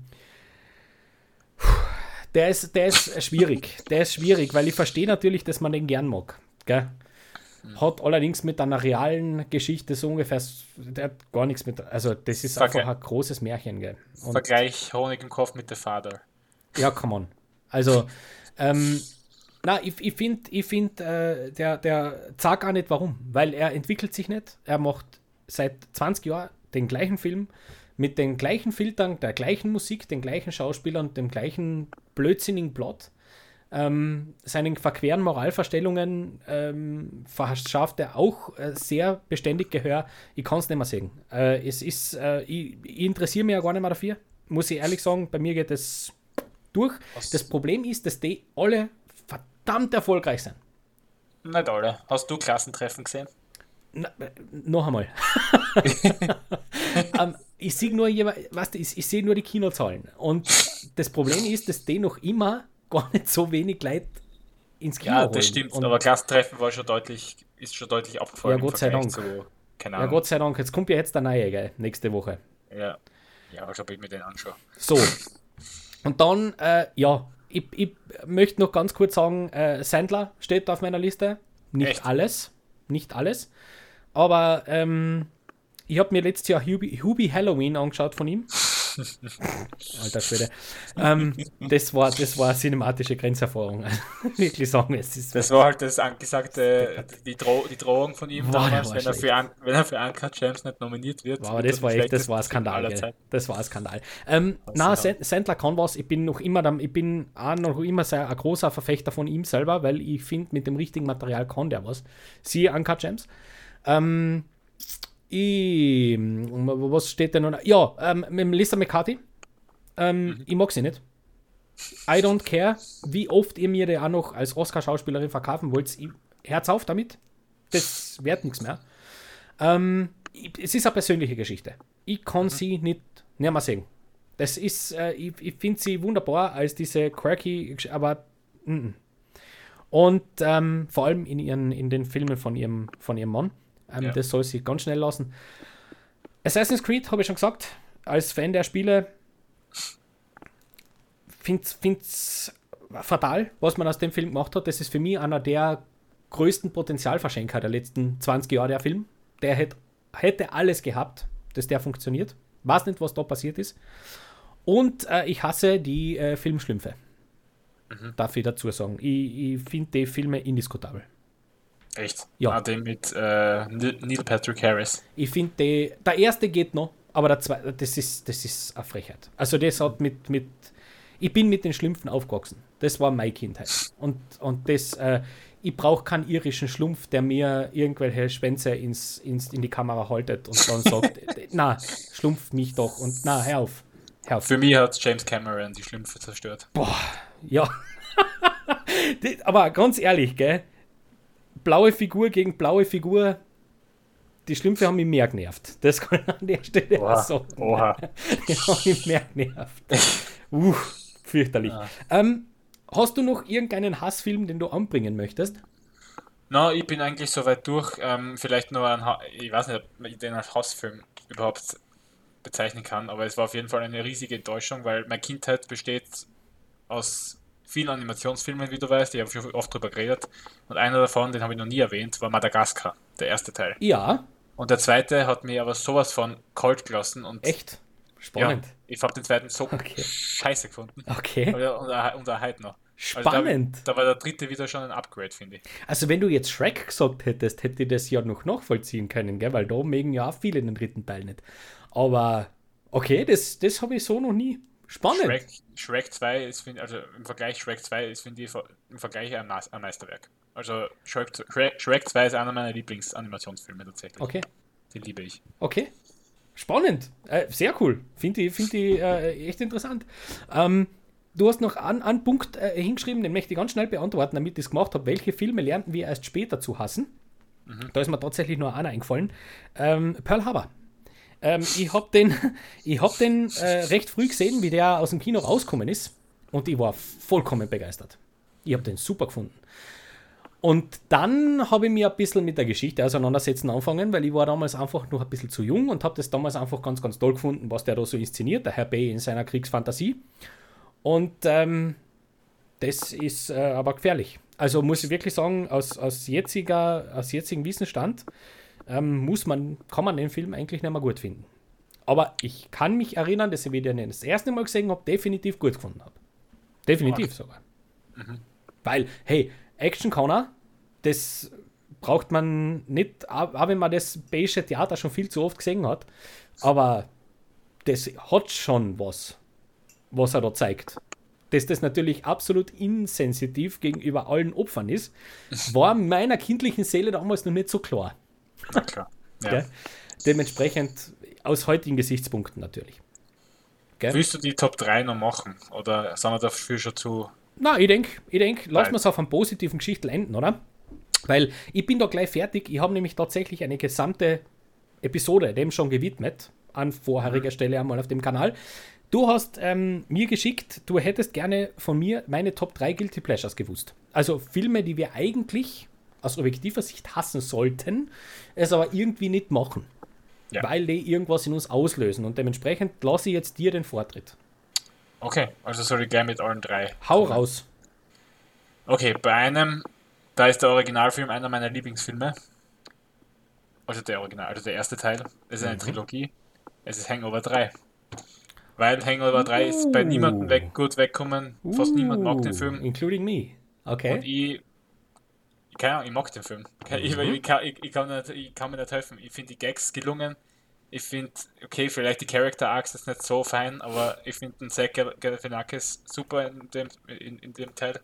der ist, der ist schwierig. Der ist schwierig, weil ich verstehe natürlich, dass man den gern mag. Gell? Mhm. Hat allerdings mit einer realen Geschichte so ungefähr, der hat gar nichts mit. Also, das ist Vergleich, einfach ein großes Märchen. Gell? Und Vergleich Honig im Kopf mit der Vater. Ja, come on. Also, ähm, na, ich, ich finde, ich find, äh, der, der sagt auch nicht warum, weil er entwickelt sich nicht. Er macht seit 20 Jahren den gleichen Film mit den gleichen Filtern, der gleichen Musik, den gleichen Schauspielern, dem gleichen blödsinnigen Plot. Ähm, seinen verqueren Moralverstellungen ähm, verschafft er auch äh, sehr beständig Gehör. Ich kann es nicht mehr sehen. Äh, es ist, äh, ich, ich interessiere mich ja gar nicht mehr dafür, muss ich ehrlich sagen. Bei mir geht es durch. Was? Das Problem ist, dass die alle verdammt erfolgreich sind. Nicht alle. Hast du Klassentreffen gesehen? Na, noch einmal. um, ähm, ich sehe nur, weißt du, ich, ich sehe nur die Kinozahlen. Und das Problem ist, dass die noch immer gar nicht so wenig Leute ins Kino Ja, das holen. stimmt. Und aber Klassentreffen war schon deutlich, ist schon deutlich abgefallen. Ja, Gott sei Dank. Zu, ja, Gott sei Dank. Jetzt kommt ja jetzt der neue, gell, nächste Woche. Ja. Ja, also ob ich mir den anschaue. So. Und dann, äh, ja, ich, ich, möchte noch ganz kurz sagen, äh, Sandler steht auf meiner Liste. Nicht Echt? alles. Nicht alles. Aber ähm, ich habe mir letztes Jahr Hubie, Hubie Halloween angeschaut von ihm. Alter Schwede. Ähm, das, war, das war eine cinematische Grenzerfahrung. Wirklich sagen, es ist. Das war halt das angesagte, die, Dro die Drohung von ihm war, damals, wenn er, für An wenn er für Anka James nicht nominiert wird. Wow, das war echt, das war ein Skandal. Das war ein Skandal. Ähm, na, Sandler kann was. Ich bin noch immer, ich bin auch noch immer sehr, ein großer Verfechter von ihm selber, weil ich finde, mit dem richtigen Material kann der was. Siehe Anka James. Ähm, ich, was steht denn noch? Ja, ähm, mit Melissa McCarthy. Ähm, mhm. Ich mag sie nicht. I don't care, wie oft ihr mir die auch noch als Oscar-Schauspielerin verkaufen wollt. Herz auf damit. Das wird nichts mehr. Ähm, es ist eine persönliche Geschichte. Ich kann mhm. sie nicht, nicht mehr sehen. Das ist, äh, ich, ich finde sie wunderbar als diese quirky, aber mm, mm. und ähm, vor allem in ihren in den Filmen von ihrem von ihrem Mann. Ähm, ja. Das soll sie ganz schnell lassen. Assassin's Creed, habe ich schon gesagt, als Fan der Spiele, finde es fatal, was man aus dem Film gemacht hat. Das ist für mich einer der größten Potenzialverschenker der letzten 20 Jahre der Film. Der hätte, hätte alles gehabt, dass der funktioniert. Weiß nicht, was da passiert ist. Und äh, ich hasse die äh, Filmschlümpfe. Mhm. Darf ich dazu sagen. Ich, ich finde die Filme indiskutabel. Echt? Ja. Ah, den mit äh, Neil Patrick Harris. Ich finde, der erste geht noch, aber der zweite, das ist, das ist eine Frechheit. Also das hat mit, mit, ich bin mit den Schlümpfen aufgewachsen. Das war meine Kindheit. Und, und das, äh, ich brauche keinen irischen Schlumpf, der mir irgendwelche Schwänze ins, ins, in die Kamera haltet und dann sagt, na, schlumpf mich doch und na, hör auf. Hör auf. Für mich hat James Cameron die Schlümpfe zerstört. Boah, ja. aber ganz ehrlich, gell? Blaue Figur gegen blaue Figur. Die Schlümpfe haben mich mehr genervt. Das kann ich an der Stelle Oha. sagen. Oha. Die haben mich mehr genervt. uh, fürchterlich. Ja. Ähm, hast du noch irgendeinen Hassfilm, den du anbringen möchtest? Na, no, ich bin eigentlich soweit durch. Ähm, vielleicht nur ein, ha ich weiß nicht, ob ich den als Hassfilm überhaupt bezeichnen kann, aber es war auf jeden Fall eine riesige Enttäuschung, weil meine Kindheit besteht aus vielen Animationsfilmen, wie du weißt, ich habe schon oft drüber geredet. Und einer davon, den habe ich noch nie erwähnt, war Madagaskar, der erste Teil. Ja. Und der zweite hat mir aber sowas von kalt gelassen. Und Echt? Spannend. Ja, ich habe den zweiten so okay. scheiße gefunden. Okay. Und er, und er halt noch. Spannend. Also da, da, war der dritte wieder schon ein Upgrade, finde ich. Also wenn du jetzt Shrek gesagt hättest, hätte ich das ja noch nachvollziehen können, gell? weil da mögen ja auch viele den dritten Teil nicht. Aber okay, das, das habe ich so noch nie Spannend. Shrek, Shrek 2 ist, find, also im Vergleich Shrek 2 ist, finde ich, im Vergleich ein, ein Meisterwerk. Also Shrek, Shrek 2 ist einer meiner Lieblingsanimationsfilme tatsächlich. Okay. Den liebe ich. Okay. Spannend. Äh, sehr cool. Finde ich, find ich äh, echt interessant. Ähm, du hast noch einen, einen Punkt äh, hingeschrieben, den möchte ich ganz schnell beantworten, damit ich es gemacht habe. Welche Filme lernten wir erst später zu hassen? Mhm. Da ist mir tatsächlich nur einer eingefallen. Ähm, Pearl Harbor. Ähm, ich habe den, ich hab den äh, recht früh gesehen, wie der aus dem Kino rausgekommen ist. Und ich war vollkommen begeistert. Ich habe den super gefunden. Und dann habe ich mich ein bisschen mit der Geschichte auseinandersetzen angefangen, weil ich war damals einfach noch ein bisschen zu jung und habe das damals einfach ganz, ganz toll gefunden, was der da so inszeniert, der Herr Bay in seiner Kriegsfantasie. Und ähm, das ist äh, aber gefährlich. Also muss ich wirklich sagen, aus, aus, jetziger, aus jetzigem Wissensstand ähm, muss man, kann man den Film eigentlich nicht mehr gut finden. Aber ich kann mich erinnern, dass ich wieder das erste Mal gesehen habe, definitiv gut gefunden habe. Definitiv sogar. Mhm. Weil, hey, Action kann er, das braucht man nicht, auch wenn man das beige Theater schon viel zu oft gesehen hat, aber das hat schon was, was er da zeigt. Dass das natürlich absolut insensitiv gegenüber allen Opfern ist, war meiner kindlichen Seele damals noch nicht so klar. Na klar. Ja. Dementsprechend aus heutigen Gesichtspunkten natürlich. Gell? Willst du die Top 3 noch machen? Oder sind wir dafür schon zu na, ich denke, ich denk, lassen wir es auf einem positiven Geschichte enden, oder? Weil ich bin da gleich fertig. Ich habe nämlich tatsächlich eine gesamte Episode dem schon gewidmet, an vorheriger mhm. Stelle einmal auf dem Kanal. Du hast ähm, mir geschickt, du hättest gerne von mir meine Top 3 Guilty Pleasures gewusst. Also Filme, die wir eigentlich aus objektiver Sicht hassen sollten, es aber irgendwie nicht machen. Ja. Weil die irgendwas in uns auslösen. Und dementsprechend lasse ich jetzt dir den Vortritt. Okay, also soll ich gleich mit allen drei. Hau kommen. raus. Okay, bei einem, da ist der Originalfilm einer meiner Lieblingsfilme. Also der Original, also der erste Teil. Es ist eine mhm. Trilogie. Es ist Hangover 3. Weil Hangover uh. 3 ist bei niemandem weg, gut wegkommen. Uh. Fast niemand mag den Film. Including me. Okay. Und ich, keine Ahnung, ich mag den Film. Ich, mhm. ich, kann, ich, kann, nicht, ich kann mir nicht helfen. Ich finde die Gags gelungen ich finde, okay, vielleicht die Character Arcs ist nicht so fein, aber ich finde den Zack Galifianakis super in dem, in, in dem Teil.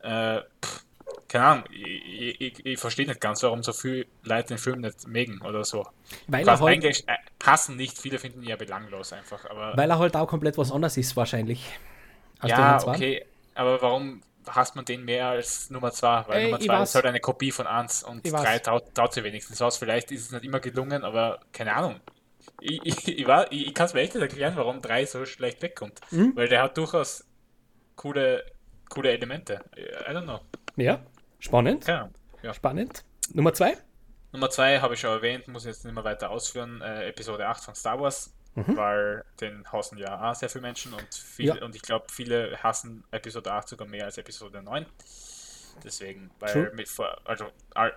Äh, pff, keine Ahnung, ich, ich, ich verstehe nicht ganz, warum so viele Leute den Film nicht mögen oder so. Weil er halt, eigentlich äh, hassen nicht, viele finden ihn ja belanglos einfach. Aber, weil er halt auch komplett was anderes ist, wahrscheinlich. ja, okay, aber warum hasst man den mehr als Nummer 2? Weil Ey, Nummer 2 ist halt eine Kopie von 1 und 3 traut, traut sie wenigstens aus. Vielleicht ist es nicht immer gelungen, aber keine Ahnung. Ich, ich, ich, ich, ich kann es mir echt nicht erklären, warum 3 so schlecht wegkommt. Mhm. Weil der hat durchaus coole, coole Elemente. I don't know. Ja, spannend. Ja, ja. Spannend. Nummer 2? Nummer 2 habe ich schon erwähnt, muss ich jetzt nicht mehr weiter ausführen. Äh, Episode 8 von Star Wars. Mhm. Weil den hassen ja auch sehr viele Menschen und, viele, ja. und ich glaube, viele hassen Episode 8 sogar mehr als Episode 9. Deswegen, weil mit, also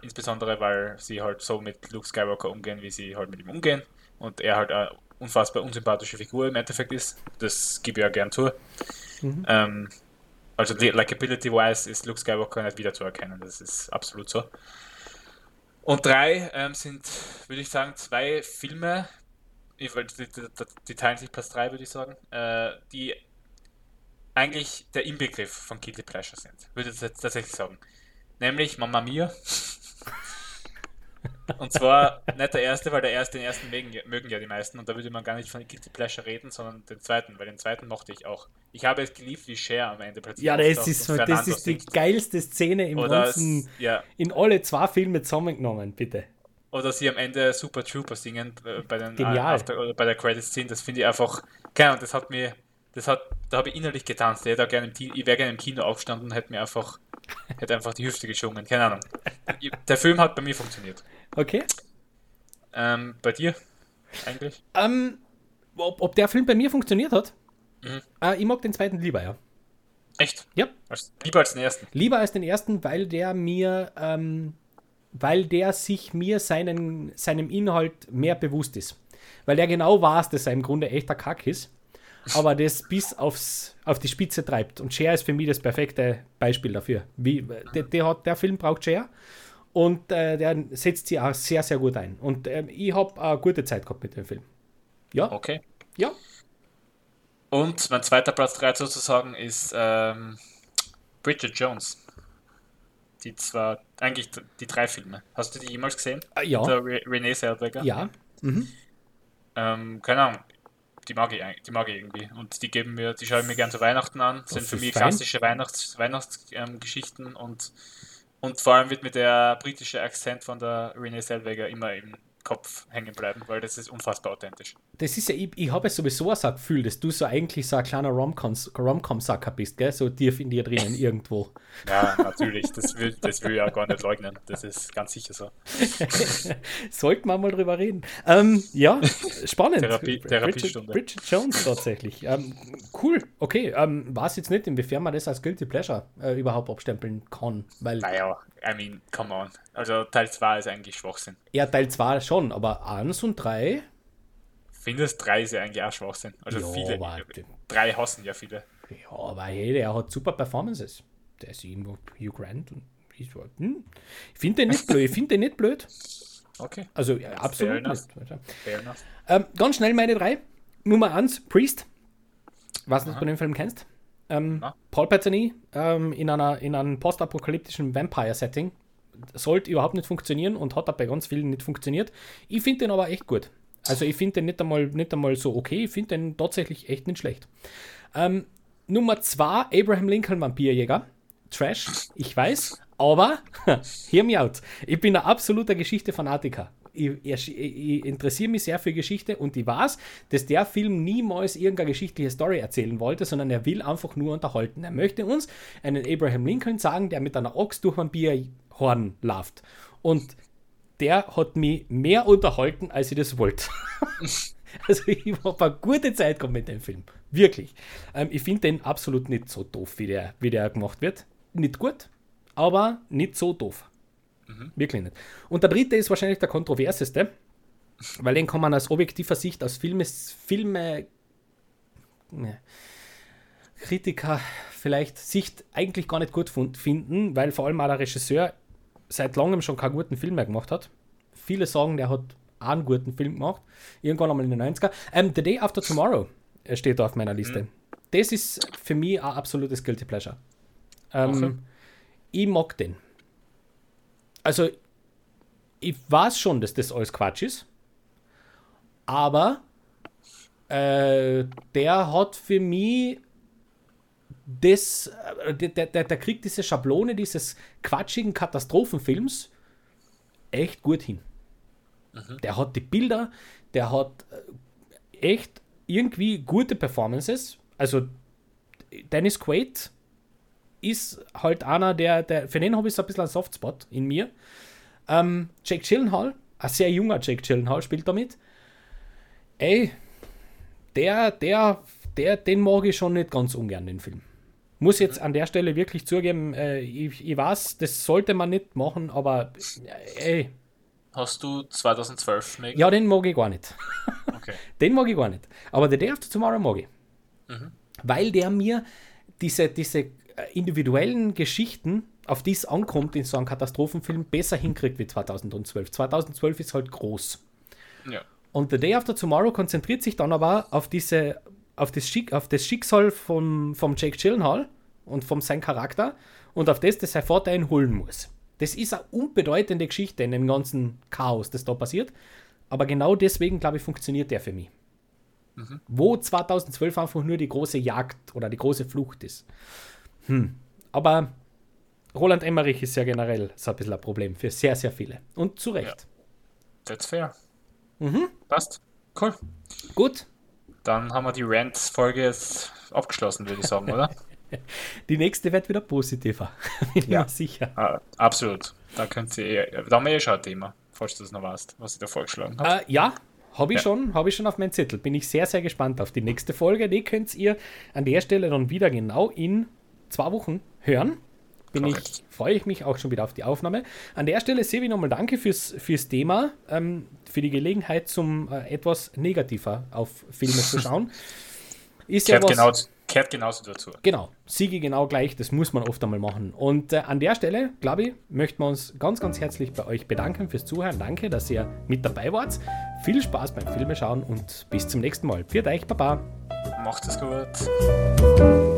insbesondere weil sie halt so mit Luke Skywalker umgehen, wie sie halt mit ihm umgehen und er halt eine unfassbar unsympathische Figur im Endeffekt ist. Das gebe ich ja gern zu. Mhm. Ähm, also Likability-wise ist Luke Skywalker nicht wiederzuerkennen, das ist absolut so. Und drei ähm, sind, würde ich sagen, zwei Filme, die, die, die, teilen sich Platz drei, würde ich sagen, äh, die eigentlich der Inbegriff von Guilty Pleasure sind, würde ich tatsächlich sagen. Nämlich Mamma Mia und zwar nicht der erste, weil der erste, den ersten mögen, mögen ja die meisten und da würde man gar nicht von Guilty Pleasure reden, sondern den zweiten, weil den zweiten mochte ich auch. Ich habe es geliebt, wie Cher am Ende plötzlich Ja, das ist, das ist die geilste Szene im Oder ganzen, es, ja. in alle zwei Filme zusammengenommen, bitte. Oder sie am Ende Super Trooper singen äh, bei den Genial. After, oder bei der Credits Scene, das finde ich einfach, keine Ahnung, das hat mir, das hat, da habe ich innerlich getanzt. Ich, hätte gerne im, ich wäre gerne im Kino aufgestanden und hätte mir einfach, hätte einfach die Hüfte geschwungen, keine Ahnung. Der Film hat bei mir funktioniert. Okay. Ähm, bei dir eigentlich? Ähm, ob, ob der Film bei mir funktioniert hat? Mhm. Äh, ich mag den zweiten lieber, ja. Echt? Ja. Als, lieber als den ersten? Lieber als den ersten, weil der mir, ähm, weil der sich mir seinen, seinem Inhalt mehr bewusst ist. Weil der genau weiß, dass er im Grunde echter Kack ist, aber das bis aufs, auf die Spitze treibt. Und Cher ist für mich das perfekte Beispiel dafür. Wie, der, der, hat, der Film braucht Cher und äh, der setzt sie auch sehr, sehr gut ein. Und äh, ich habe eine gute Zeit gehabt mit dem Film. Ja. Okay. Ja. Und mein zweiter Platz 3 sozusagen ist ähm, Bridget Jones. Die zwar, eigentlich die drei Filme. Hast du die jemals gesehen? Äh, ja. Der Re Renee Zellweger? Ja. Mhm. Ähm, keine Ahnung. Die mag, ich, die mag ich irgendwie. Und die geben mir, die schaue ich mir gerne zu Weihnachten an. Das sind für mich fein. klassische Weihnachts, Weihnachtsgeschichten ähm, und und vor allem wird mir der britische Akzent von der Renee Zellweger immer im Kopf hängen bleiben, weil das ist unfassbar authentisch. Das ist ja, ich, ich habe ja sowieso so ein Gefühl, dass du so eigentlich so ein kleiner Rom-Com-Sacker bist, gell? So tief in dir drinnen irgendwo. Ja, natürlich. Das will, das will ich ja gar nicht leugnen. Das ist ganz sicher so. Sollten wir mal drüber reden. Ähm, ja, spannend. Therapie, Therapiestunde. Bridget, Bridget Jones tatsächlich. Ähm, cool. Okay, ähm, weiß jetzt nicht, inwiefern man das als Guilty Pleasure äh, überhaupt abstempeln kann. Weil naja, I mean, come on. Also Teil 2 ist eigentlich Schwachsinn. Ja, Teil 2 schon, aber 1 und 3. Findest 3 ist ja eigentlich auch Schwachsinn. Also Ja, viele. aber- 3 hassen ja viele. Ja, aber hey, der hat super Performances. Der ist irgendwo Hugh Grant und ich so, hm. Ich finde den nicht blöd. Ich finde den nicht blöd. Okay, Also ja, absolut enough. nicht. fair. Ähm, ganz schnell meine drei. Nummer eins, Priest. Was du den Film kennst. Ähm. Paul Bettany ähm, in, einer, in einem postapokalyptischen Vampire-Setting. Sollte überhaupt nicht funktionieren und hat auch bei ganz vielen nicht funktioniert. Ich finde den aber echt gut. Also ich finde den nicht einmal, nicht einmal so okay, ich finde den tatsächlich echt nicht schlecht. Ähm, Nummer zwei, Abraham Lincoln Vampirjäger. Trash, ich weiß, aber hear me out. Ich bin ein absoluter Geschichte-Fanatiker. Ich, ich, ich interessiere mich sehr für Geschichte und ich weiß, dass der Film niemals irgendeine geschichtliche Story erzählen wollte, sondern er will einfach nur unterhalten. Er möchte uns einen Abraham Lincoln sagen, der mit einer Ochs durch ein Bierhorn läuft. Und der hat mich mehr unterhalten, als ich das wollte. also ich habe eine gute Zeit gehabt mit dem Film. Wirklich. Ähm, ich finde den absolut nicht so doof, wie der, wie der gemacht wird. Nicht gut, aber nicht so doof. Wirklich nicht. Und der dritte ist wahrscheinlich der kontroverseste, weil den kann man aus objektiver Sicht, aus Filmes, Filme, ne, Kritiker vielleicht Sicht eigentlich gar nicht gut finden, weil vor allem auch der Regisseur seit langem schon keinen guten Film mehr gemacht hat. Viele sagen, der hat einen guten Film gemacht. Irgendwann einmal in den 90er. Ähm, The Day After Tomorrow äh, steht da auf meiner Liste. Das ist für mich ein absolutes Guilty Pleasure. Ähm, Okay. Ich mag den. Also, ich weiß schon, dass das alles Quatsch ist. Aber äh, der hat für mich das, äh, der, der, der kriegt diese Schablone dieses quatschigen Katastrophenfilms echt gut hin. Der hat die Bilder, der hat äh, echt irgendwie gute Performances. Also Dennis Quaid ist halt einer, der, der für den habe ich so ein bisschen einen Softspot in mir. Ähm, Jake Gyllenhaal, ein sehr junger Jake Gyllenhaal spielt damit. Ey, der, der, der, den mag ich schon nicht ganz ungern, den Film. Muss jetzt an der Stelle wirklich zugeben, äh, ich, ich weiß, das sollte man nicht machen, aber äh, ey, Hast du 2012 mehr? ja, den mag ich gar nicht. Okay. Den mag ich gar nicht. Aber The Day After Tomorrow mag ich. Weil der mir diese, diese äh, individuellen Geschichten, auf die es ankommt in so einem Katastrophenfilm, besser hinkriegt wie 2012. 2012 ist halt groß. Ja. Und The Day After Tomorrow konzentriert sich dann aber auf diese, auf das, Schick, auf das Schicksal vom, vom Jake Gyllenhaal und vom sein Charakter und auf das, das sein Vater ihn holen muss. Das ist eine unbedeutende Geschichte in dem ganzen Chaos, das da passiert. Aber genau deswegen, glaube ich, funktioniert der für mich. Wo 2012 einfach nur die große Jagd oder die große Flucht ist. Hm. Aber Roland Emmerich ist ja generell so ein bisschen ein Problem für sehr, sehr viele. Und zu Recht. That's fair. Mhm. Passt. Cool. Gut, Dann haben wir die Rant-Folge jetzt abgeschlossen, würde ich sagen, oder? Die nächste wird wieder positiver. Bin ich Ja. sicher. ah, absolut. Da könnt ihr da haben wir eh schon ein Thema, falls du das noch weißt, was ich da vorgeschlagen habe. Äh, ja, habe ich Ja. schon, habe ich schon auf meinen Zettel. Bin ich sehr, sehr gespannt auf die nächste Folge. Die könnt ihr an der Stelle dann wieder genau in zwei Wochen hören. Bin ich, freue ich mich auch schon wieder auf die Aufnahme. An der Stelle, Sevi, nochmal danke fürs, fürs Thema, ähm, für die Gelegenheit, zum äh, etwas negativer auf Filme zu schauen. Ist ja was, genau, kehrt genauso dazu. Genau, Siege genau gleich, das muss man oft einmal machen. Und äh, an der Stelle, glaube ich, möchten wir uns ganz, ganz herzlich bei euch bedanken fürs Zuhören. Danke, dass ihr mit dabei wart. Viel Spaß beim Filmeschauen und bis zum nächsten Mal. Für euch, Baba. Macht es gut.